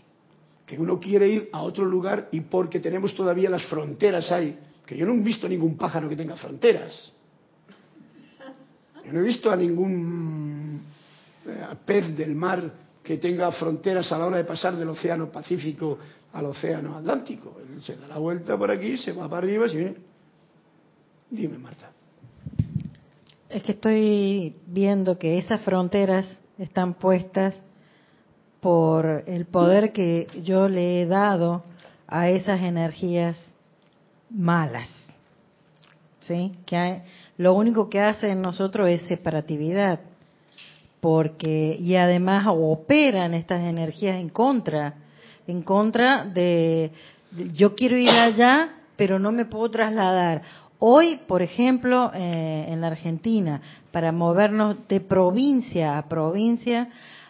Que uno quiere ir a otro lugar y porque tenemos todavía las fronteras ahí. Que yo no he visto ningún pájaro que tenga fronteras. Yo no he visto a ningún eh, pez del mar que tenga fronteras a la hora de pasar del océano Pacífico al océano Atlántico. Él se da la vuelta por aquí, se va para arriba y viene. Dime, Marta. Es que estoy viendo que esas fronteras están puestas por el poder que yo le he dado a esas energías malas. ¿Sí? Que lo único que hace en nosotros es separatividad. Porque, y además operan estas energías en contra, en contra de, yo quiero ir allá, pero no me puedo trasladar. Hoy, por ejemplo, eh, en la Argentina, para movernos de provincia a provincia,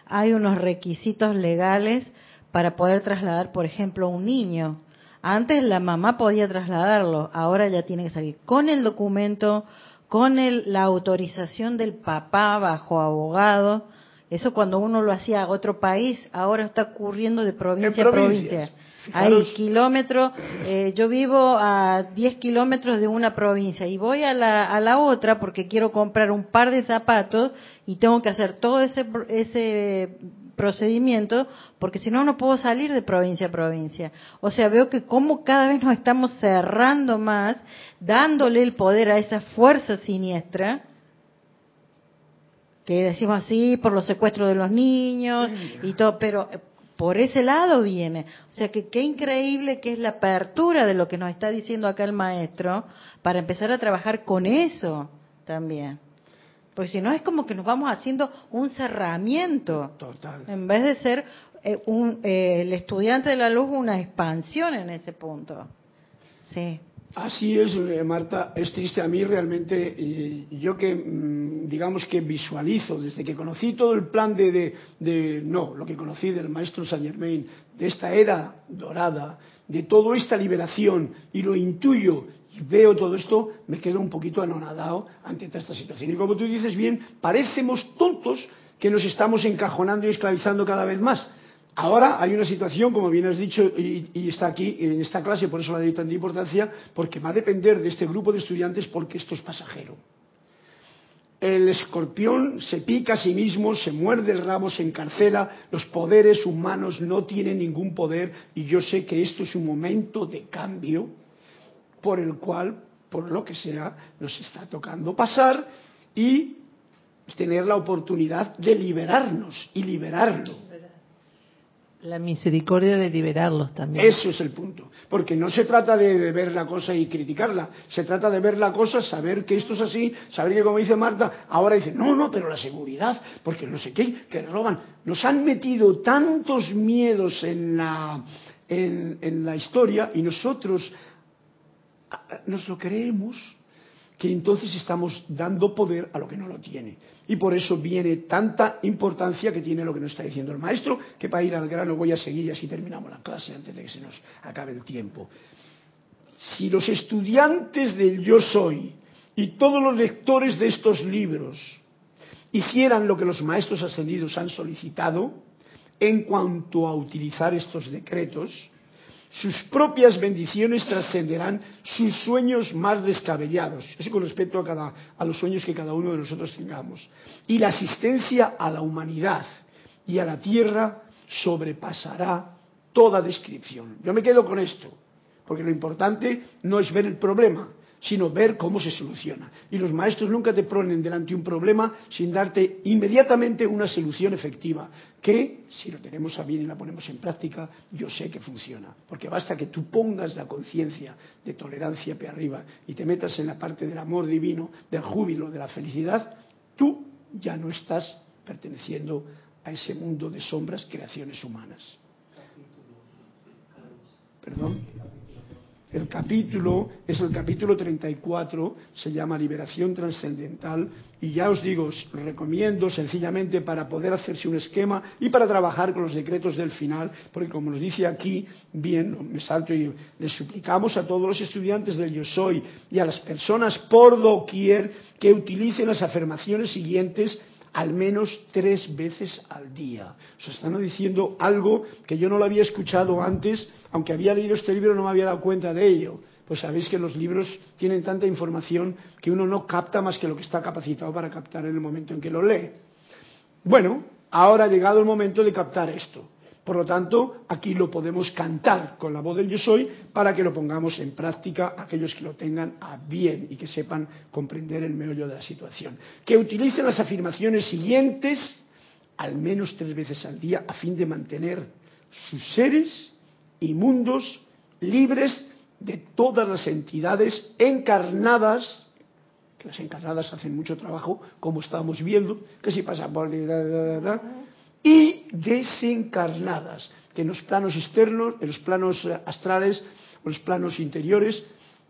hay unos requisitos legales para poder trasladar, por ejemplo, un niño. Antes la mamá podía trasladarlo, ahora ya tiene que salir con el documento, con la autorización del papá bajo abogado. Eso cuando uno lo hacía a otro país, ahora está ocurriendo de provincia a provincia. Hay kilómetros, eh, yo vivo a 10 kilómetros de una provincia y voy a la, a la otra porque quiero comprar un par de zapatos y tengo que hacer todo ese, ese procedimiento porque si no no puedo salir de provincia a provincia. O sea, veo que como cada vez nos estamos cerrando más, dándole el poder a esa fuerza siniestra que decimos así por los secuestros de los niños y todo, pero por ese lado viene. O sea que qué increíble que es la apertura de lo que nos está diciendo acá el maestro para empezar a trabajar con eso también. Porque si no es como que nos vamos haciendo un cerramiento. Total. En vez de ser eh, un, eh, el estudiante de la luz una expansión en ese punto. Sí. Así es, eh, Marta, es triste a mí realmente, yo que mm, digamos que visualizo, desde que conocí todo el plan de, de, no, lo que conocí del maestro Saint Germain, de esta era dorada, de toda esta liberación, y lo intuyo y veo todo esto, me quedo un poquito anonadado ante esta situación. Y como tú dices bien, parecemos tontos que nos estamos encajonando y esclavizando cada vez más. Ahora hay una situación, como bien has dicho, y, está aquí en esta clase, por eso la doy tanta importancia, porque va a depender de este grupo de estudiantes porque esto es pasajero. El escorpión se pica a sí mismo, se muerde el rabo, se encarcela, los poderes humanos no tienen ningún poder y yo sé que esto es un momento de cambio por el cual, por lo que sea, nos está tocando pasar y tener la oportunidad de liberarnos y liberarlo la misericordia de liberarlos también. Eso es el punto. Porque no se trata de, ver la cosa y criticarla. Se trata de ver la cosa, saber que esto es así, saber que, como dice Marta, ahora dice, no, no, pero la seguridad, porque no sé qué, que roban. Nos han metido tantos miedos en la, en la historia y nosotros nos lo creemos que entonces estamos dando poder a lo que no lo tiene. Y por eso viene tanta importancia que tiene lo que nos está diciendo el maestro, que para ir al grano voy a seguir y así terminamos la clase antes de que se nos acabe el tiempo. Si los estudiantes del yo soy y todos los lectores de estos libros hicieran lo que los maestros ascendidos han solicitado en cuanto a utilizar estos decretos, sus propias bendiciones trascenderán sus sueños más descabellados. Eso con respecto a, cada, a los sueños que cada uno de nosotros tengamos. Y la asistencia a la humanidad y a la tierra sobrepasará toda descripción. Yo me quedo con esto, porque lo importante no es ver el problema, sino ver cómo se soluciona. Y los maestros nunca te ponen delante un problema sin darte inmediatamente una solución efectiva, que si lo tenemos a bien y la ponemos en práctica, yo sé que funciona. Porque basta que tú pongas la conciencia de tolerancia hacia arriba y te metas en la parte del amor divino, del júbilo, de la felicidad, tú ya no estás perteneciendo a ese mundo de sombras, creaciones humanas. Perdón. El capítulo es el capítulo 34, se llama Liberación Trascendental y ya os digo, os recomiendo sencillamente para poder hacerse un esquema y para trabajar con los decretos del final, porque como nos dice aquí, bien, me salto y les suplicamos a todos los estudiantes del Yo Soy y a las personas por doquier que utilicen las afirmaciones siguientes al menos tres veces al día. Os están diciendo algo que yo no lo había escuchado antes, aunque había leído este libro no me había dado cuenta de ello. Pues sabéis que los libros tienen tanta información que uno no capta más que lo que está capacitado para captar en el momento en que lo lee. Bueno, ahora ha llegado el momento de captar esto. Por lo tanto, aquí lo podemos cantar con la voz del yo soy para que lo pongamos en práctica aquellos que lo tengan a bien y que sepan comprender el meollo de la situación. Que utilicen las afirmaciones siguientes al menos tres veces al día a fin de mantener sus seres y mundos libres de todas las entidades encarnadas que las encarnadas hacen mucho trabajo, como estamos viendo, que si pasa por y desencarnadas, que en los planos externos, en los planos eh, astrales o los planos interiores,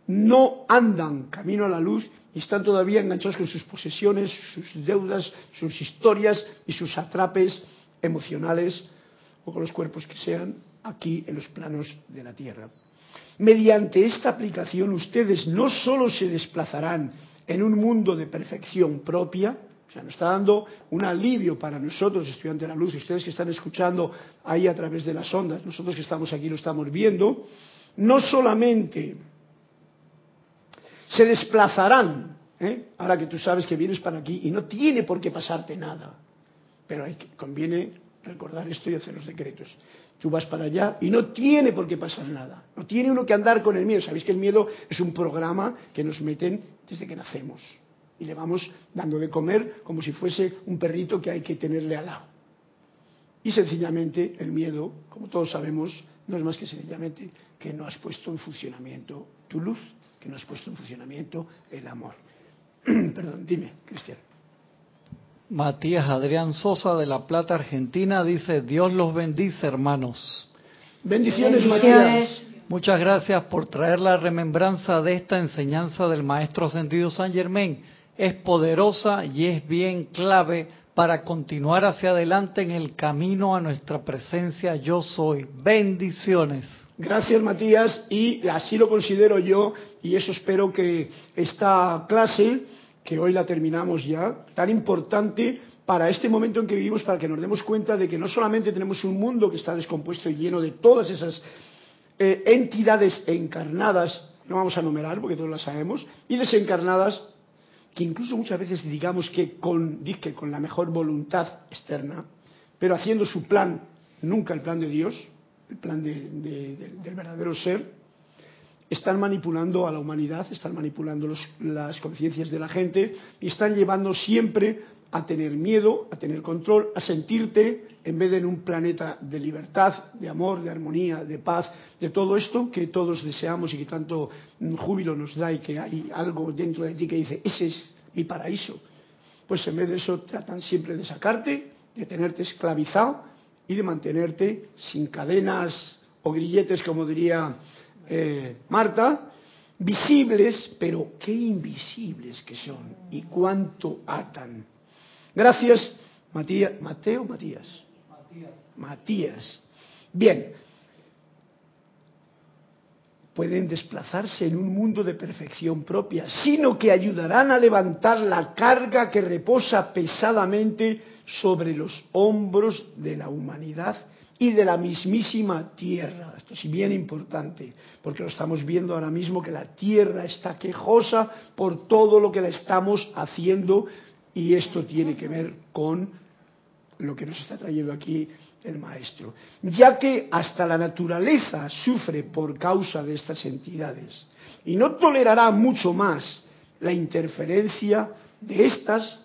no andan camino a la luz y están todavía enganchados con sus posesiones, sus deudas, sus historias y sus atrapes emocionales o con los cuerpos que sean aquí en los planos de la Tierra. Mediante esta aplicación ustedes no solo se desplazarán en un mundo de perfección propia, o sea, nos está dando un alivio para nosotros, estudiantes de la luz, y ustedes que están escuchando ahí a través de las ondas, nosotros que estamos aquí lo estamos viendo, no solamente se desplazarán, ¿eh? ahora que tú sabes que vienes para aquí y no tiene por qué pasarte nada, pero conviene recordar esto y hacer los decretos. Tú vas para allá y no tiene por qué pasar nada. No tiene uno que andar con el miedo. Sabéis que el miedo es un programa que nos meten desde que nacemos y le vamos dando de comer como si fuese un perrito que hay que tenerle al lado. Y sencillamente el miedo, como todos sabemos, no es más que sencillamente que no has puesto en funcionamiento tu luz, que no has puesto en funcionamiento el amor. Perdón, dime, Cristian. Matías Adrián Sosa de La Plata, Argentina, dice, Dios los bendice, hermanos. Bendiciones, Matías. Muchas gracias por traer la remembranza de esta enseñanza del Maestro Ascendido San Germain. Es poderosa y es bien clave para continuar hacia adelante en el camino a nuestra presencia yo soy. Bendiciones. Gracias Matías y así lo considero yo y eso espero que esta clase, que hoy la terminamos ya, tan importante para este momento en que vivimos, para que nos demos cuenta de que no solamente tenemos un mundo que está descompuesto y lleno de todas esas eh, entidades encarnadas, no vamos a numerar porque todos las sabemos, y desencarnadas, que incluso muchas veces digamos que con, con la mejor voluntad externa, pero haciendo su plan, nunca el plan de Dios, el plan del verdadero ser, están manipulando a la humanidad, están manipulando las conciencias de la gente y están llevando siempre a tener miedo, a tener control, a sentirte en vez de en un planeta de libertad, de amor, de armonía, de paz, de todo esto que todos deseamos y que tanto júbilo nos da y que hay algo dentro de ti que dice, ese es mi paraíso. Pues en vez de eso tratan siempre de sacarte, de tenerte esclavizado y de mantenerte sin cadenas o grilletes, como diría eh, Marta, visibles, pero qué invisibles que son y cuánto atan. Gracias, Matías, Mateo, Matías. Matías. Bien, pueden desplazarse en un mundo de perfección propia, sino que ayudarán a levantar la carga que reposa pesadamente sobre los hombros de la humanidad y de la mismísima tierra. Esto es bien importante, porque lo estamos viendo ahora mismo que la tierra está quejosa por todo lo que la estamos haciendo y esto tiene que ver con lo que nos está trayendo aquí el maestro, ya que hasta la naturaleza sufre por causa de estas entidades y no tolerará mucho más la interferencia de estas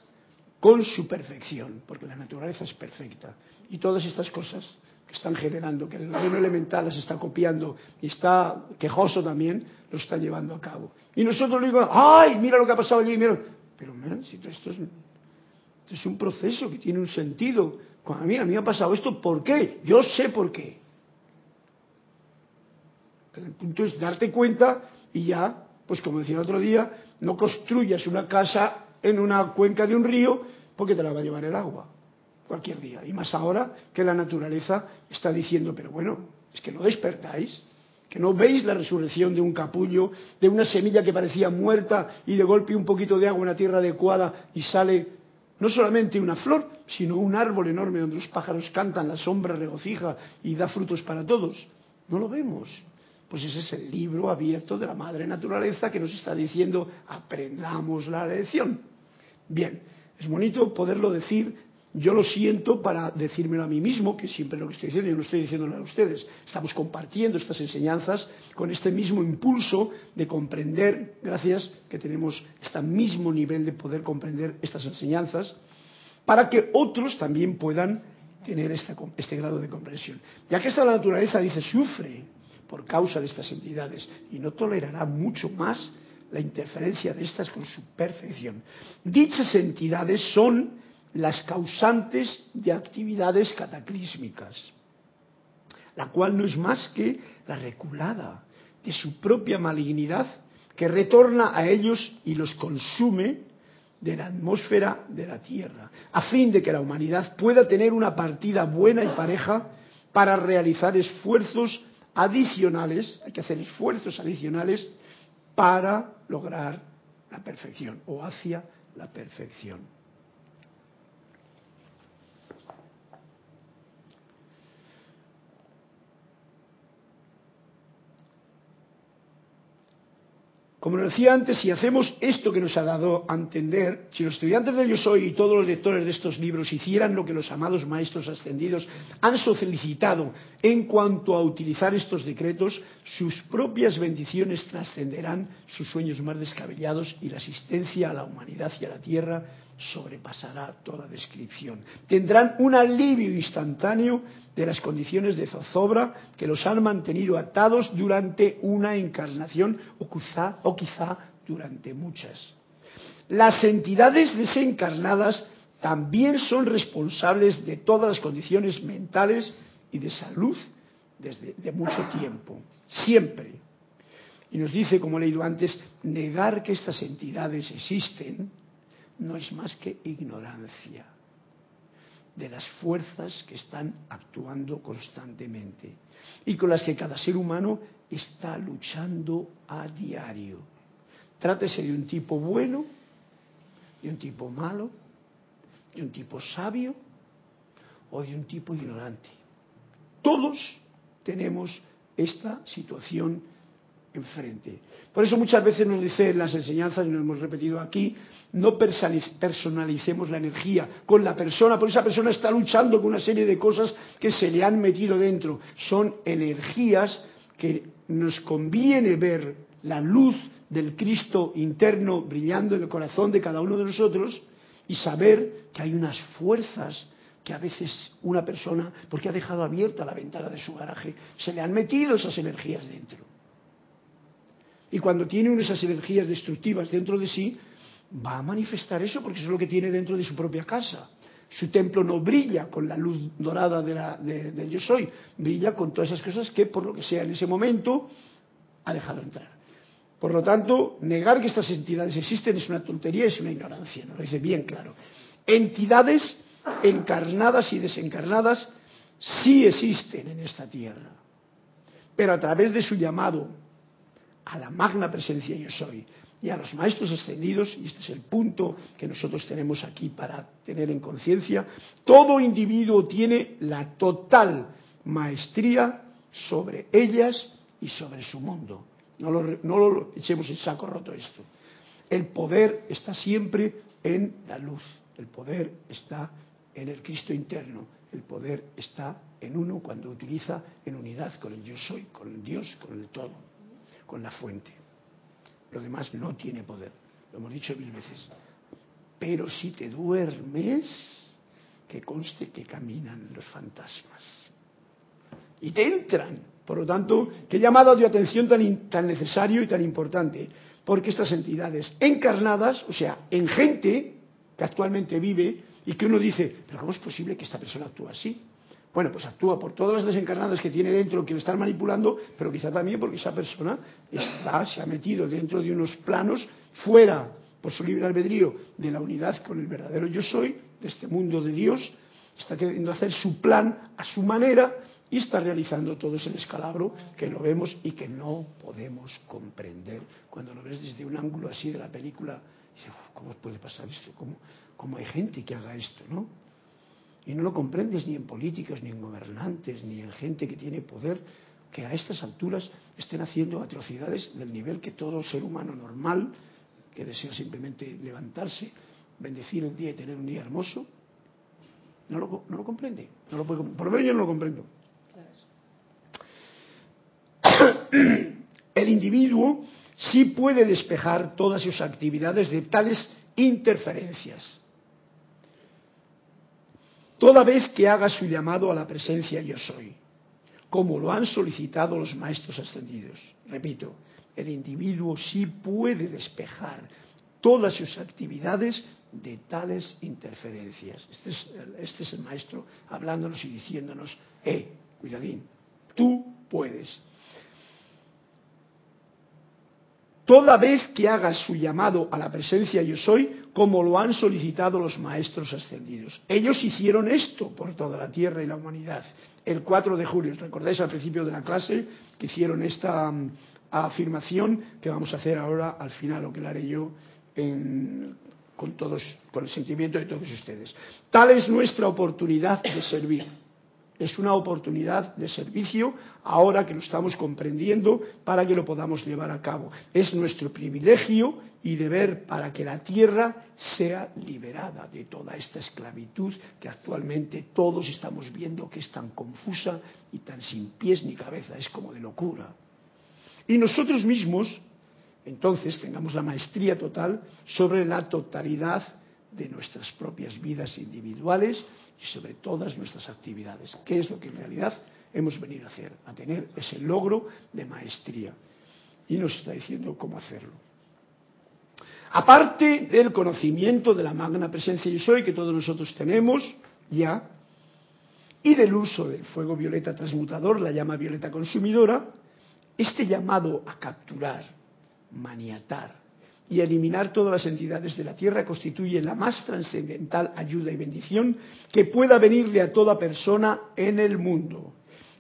con su perfección, porque la naturaleza es perfecta y todas estas cosas están generando, que el reino elemental las está copiando y está quejoso también, lo está llevando a cabo. Y nosotros le digo, ¡ay! Mira lo que ha pasado allí, mira. Pero, man, si esto es es un proceso que tiene un sentido. A mí, a mí ha pasado esto, ¿por qué? Yo sé por qué. El punto es darte cuenta y ya, pues como decía el otro día, no construyas una casa en una cuenca de un río porque te la va a llevar el agua cualquier día. Y más ahora que la naturaleza está diciendo, pero bueno, es que no despertáis, que no veis la resurrección de un capullo, de una semilla que parecía muerta y de golpe un poquito de agua en la tierra adecuada y sale no solamente una flor, sino un árbol enorme donde los pájaros cantan, la sombra regocija y da frutos para todos. No lo vemos. Pues ese es el libro abierto de la madre naturaleza que nos está diciendo aprendamos la lección. Bien, es bonito poderlo decir yo lo siento para decírmelo a mí mismo, que siempre lo que estoy diciendo, yo no estoy diciéndolo a ustedes. Estamos compartiendo estas enseñanzas con este mismo impulso de comprender, gracias que tenemos este mismo nivel de poder comprender estas enseñanzas, para que otros también puedan tener este, este grado de comprensión. Ya que esta naturaleza dice sufre por causa de estas entidades y no tolerará mucho más la interferencia de estas con su perfección. Dichas entidades son las causantes de actividades cataclísmicas, la cual no es más que la reculada de su propia malignidad que retorna a ellos y los consume de la atmósfera de la Tierra, a fin de que la humanidad pueda tener una partida buena y pareja para realizar esfuerzos adicionales, hay que hacer esfuerzos adicionales para lograr la perfección o hacia la perfección. Como decía antes, si hacemos esto que nos ha dado a entender, si los estudiantes de Yo Soy y todos los lectores de estos libros hicieran lo que los amados maestros ascendidos han solicitado en cuanto a utilizar estos decretos, sus propias bendiciones trascenderán sus sueños más descabellados y la asistencia a la humanidad y a la tierra sobrepasará toda descripción. Tendrán un alivio instantáneo de las condiciones de zozobra que los han mantenido atados durante una encarnación o quizá, o quizá durante muchas. Las entidades desencarnadas también son responsables de todas las condiciones mentales y de salud desde de mucho tiempo, siempre. Y nos dice, como he leído antes, negar que estas entidades existen no es más que ignorancia de las fuerzas que están actuando constantemente y con las que cada ser humano está luchando a diario. Trátese de un tipo bueno, de un tipo malo, de un tipo sabio o de un tipo ignorante. Todos tenemos esta situación enfrente. Por eso muchas veces nos dice en las enseñanzas, y lo hemos repetido aquí, no personalicemos la energía con la persona, porque esa persona está luchando con una serie de cosas que se le han metido dentro. Son energías que nos conviene ver la luz del Cristo interno brillando en el corazón de cada uno de nosotros y saber que hay unas fuerzas que a veces una persona, porque ha dejado abierta la ventana de su garaje, se le han metido esas energías dentro. Y cuando tiene esas energías destructivas dentro de sí, va a manifestar eso porque eso es lo que tiene dentro de su propia casa. Su templo no brilla con la luz dorada del de, yo soy, brilla con todas esas cosas que por lo que sea en ese momento ha dejado entrar. Por lo tanto, negar que estas entidades existen es una tontería, es una ignorancia, lo dice bien claro. Entidades encarnadas y desencarnadas sí existen en esta tierra, pero a través de su llamado a la magna presencia yo soy y a los maestros ascendidos, y este es el punto que nosotros tenemos aquí para tener en conciencia, todo individuo tiene la total maestría sobre ellas y sobre su mundo. No lo, no lo echemos en saco roto esto. El poder está siempre en la luz, el poder está en el Cristo interno, el poder está en uno cuando utiliza en unidad con el yo soy, con el Dios, con el todo, con la fuente. Lo demás no tiene poder. Lo hemos dicho mil veces. Pero si te duermes, que conste que caminan los fantasmas. Y te entran. Por lo tanto, qué llamado de atención tan, tan necesario y tan importante. Porque estas entidades encarnadas, o sea, en gente que actualmente vive y que uno dice, pero ¿cómo es posible que esta persona actúe así? Bueno, pues actúa por todas las desencarnadas que tiene dentro que le están manipulando, pero quizá también porque esa persona está, se ha metido dentro de unos planos fuera, por su libre albedrío, de la unidad con el verdadero yo soy, de este mundo de Dios, está queriendo hacer su plan a su manera y está realizando todo ese descalabro que lo vemos y que no podemos comprender. Cuando lo ves desde un ángulo así de la película, ¿cómo puede pasar esto? ¿Cómo, cómo hay gente que haga esto? ¿no? Y no lo comprendes ni en políticos, ni en gobernantes, ni en gente que tiene poder, que a estas alturas estén haciendo atrocidades del nivel que todo ser humano normal, que desea simplemente levantarse, bendecir el día y tener un día hermoso, no lo, no lo comprende. No lo puede, por lo menos yo no lo comprendo. El individuo sí puede despejar todas sus actividades de tales interferencias toda vez que haga su llamado a la presencia yo soy, como lo han solicitado los maestros ascendidos. Repito, el individuo sí puede despejar todas sus actividades de tales interferencias. Este es, este el maestro hablándonos y diciéndonos, eh, cuidadín, tú puedes. Toda vez que haga su llamado a la presencia yo soy, como lo han solicitado los maestros ascendidos. Ellos hicieron esto por toda la tierra y la humanidad. El 4 de julio, ¿os recordáis al principio de la clase que hicieron esta mm, afirmación que vamos a hacer ahora al final, o que la haré yo con todos, con el sentimiento de todos ustedes. Tal es nuestra oportunidad de servir es una oportunidad de servicio ahora que lo estamos comprendiendo para que lo podamos llevar a cabo. Es nuestro privilegio y deber para que la tierra sea liberada de toda esta esclavitud que actualmente todos estamos viendo que es tan confusa y tan sin pies ni cabeza, es como de locura. Y nosotros mismos, entonces, tengamos la maestría total sobre la totalidad de nuestras propias vidas individuales y sobre todas nuestras actividades, que es lo que en realidad hemos venido a hacer, a tener ese logro de maestría. Y nos está diciendo cómo hacerlo. Aparte del conocimiento de la magna presencia yo soy que todos nosotros tenemos ya, y del uso del fuego violeta transmutador, la llama violeta consumidora, este llamado a capturar, maniatar y eliminar todas las entidades de la Tierra constituye la más trascendental ayuda y bendición que pueda venirle a toda persona en el mundo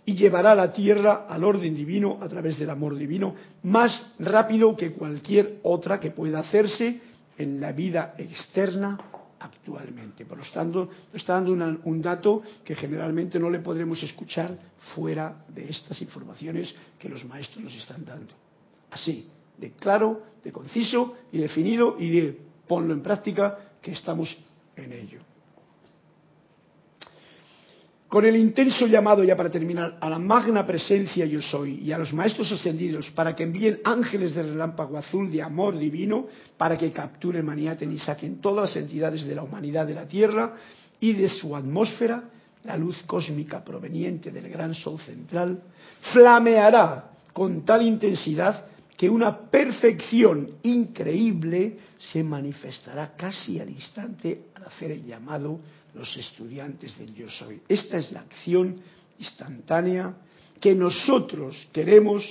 y llevará a la Tierra al orden divino a través del amor divino más rápido que cualquier otra que pueda hacerse en la vida externa actualmente. Por lo tanto, está dando un dato que generalmente no le podremos escuchar fuera de estas informaciones que los maestros nos están dando. Así, de claro, de conciso y definido y de ponlo en práctica que estamos en ello. Con el intenso llamado, ya para terminar, a la magna presencia yo soy y a los maestros ascendidos para que envíen ángeles de relámpago azul de amor divino para que capturen, maniaten y saquen todas las entidades de la humanidad de la Tierra y de su atmósfera, la luz cósmica proveniente del gran sol central, flameará con tal intensidad que una perfección increíble se manifestará casi al instante al hacer el llamado los estudiantes del yo soy. Esta es la acción instantánea que nosotros queremos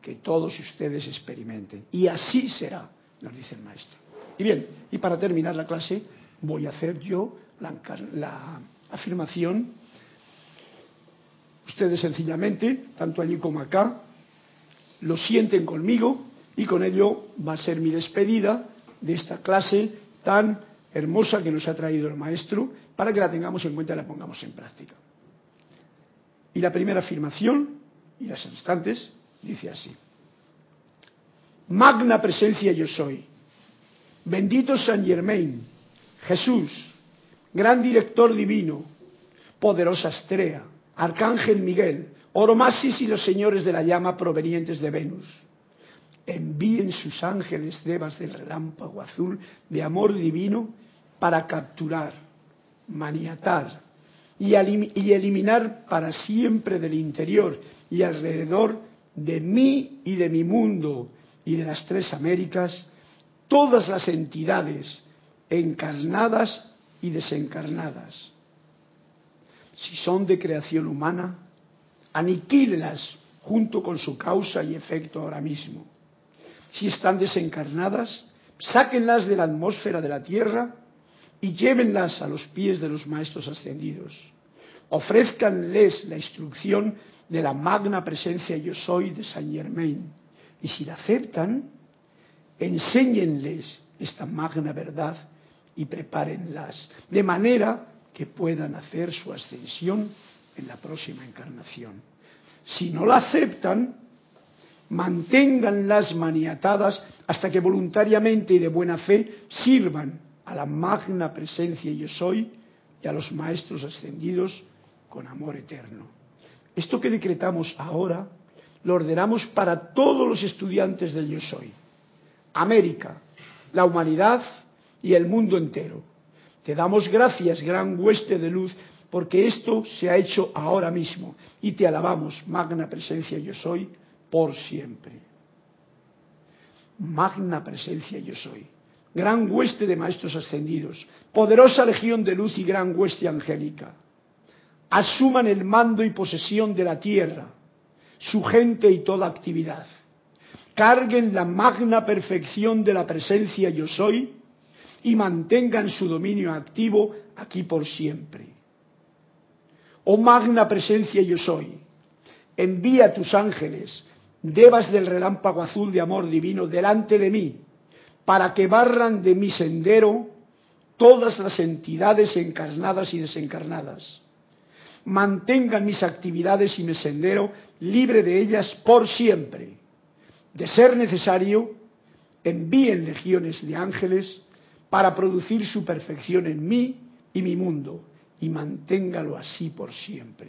que todos ustedes experimenten. Y así será, nos dice el maestro. Y bien, y para terminar la clase voy a hacer yo la, afirmación. Ustedes sencillamente, tanto allí como acá, lo sienten conmigo y con ello va a ser mi despedida de esta clase tan hermosa que nos ha traído el maestro para que la tengamos en cuenta y la pongamos en práctica. Y la primera afirmación, y las instantes, dice así. Magna presencia yo soy. Bendito San Germain, Jesús, gran director divino, poderosa Estrella, Arcángel Miguel, Oromasis y los señores de la llama provenientes de Venus. Envíen sus ángeles devas del relámpago azul de amor divino para capturar, maniatar y, eliminar para siempre del interior y alrededor de mí y de mi mundo y de las tres Américas todas las entidades encarnadas y desencarnadas. Si son de creación humana, aniquílelas junto con su causa y efecto ahora mismo. Si están desencarnadas, sáquenlas de la atmósfera de la Tierra y llévenlas a los pies de los maestros ascendidos. Ofrezcanles la instrucción de la magna presencia yo soy de Saint Germain. Y si la aceptan, enséñenles esta magna verdad y prepárenlas de manera que puedan hacer su ascensión en la próxima encarnación. Si no la aceptan, manténganlas maniatadas hasta que voluntariamente y de buena fe sirvan a la magna presencia yo soy y a los maestros ascendidos con amor eterno. Esto que decretamos ahora lo ordenamos para todos los estudiantes del yo soy. América, la humanidad y el mundo entero. Te damos gracias, gran hueste de luz, porque esto se ha hecho ahora mismo y te alabamos, magna presencia yo soy, por siempre. Magna presencia yo soy gran hueste de maestros ascendidos, poderosa legión de luz y gran hueste angélica. Asuman el mando y posesión de la tierra, su gente y toda actividad. Carguen la magna perfección de la presencia yo soy y mantengan su dominio activo aquí por siempre. Oh magna presencia yo soy, envía tus ángeles, devas del relámpago azul de amor divino delante de mí, para que barran de mi sendero todas las entidades encarnadas y desencarnadas. Mantengan mis actividades y mi sendero libre de ellas por siempre. De ser necesario, envíen legiones de ángeles para producir su perfección en mí y mi mundo, y manténgalo así por siempre.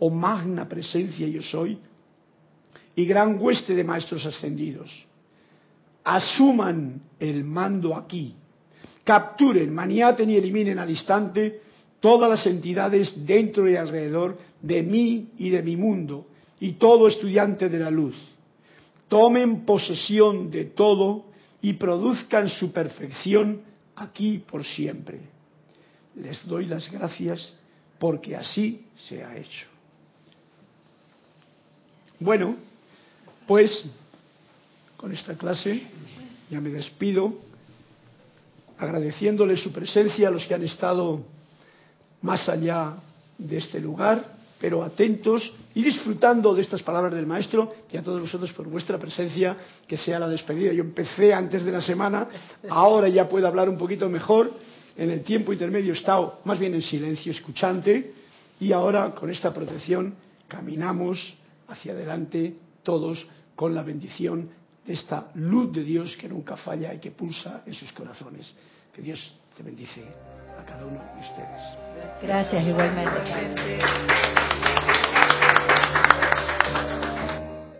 Oh magna presencia yo soy, y gran hueste de maestros ascendidos asuman el mando aquí, capturen, maniaten y eliminen al instante todas las entidades dentro y alrededor de mí y de mi mundo y todo estudiante de la luz. Tomen posesión de todo y produzcan su perfección aquí por siempre. Les doy las gracias porque así se ha hecho. Bueno, pues con esta clase ya me despido agradeciéndole su presencia a los que han estado más allá de este lugar, pero atentos y disfrutando de estas palabras del Maestro y a todos vosotros por vuestra presencia, que sea la despedida. Yo empecé antes de la semana, ahora ya puedo hablar un poquito mejor. En el tiempo intermedio he estado más bien en silencio, escuchante, y ahora con esta protección caminamos hacia adelante todos con la bendición de esta luz de Dios que nunca falla y que pulsa en sus corazones. Que Dios te bendice a cada uno de ustedes. Gracias, igualmente.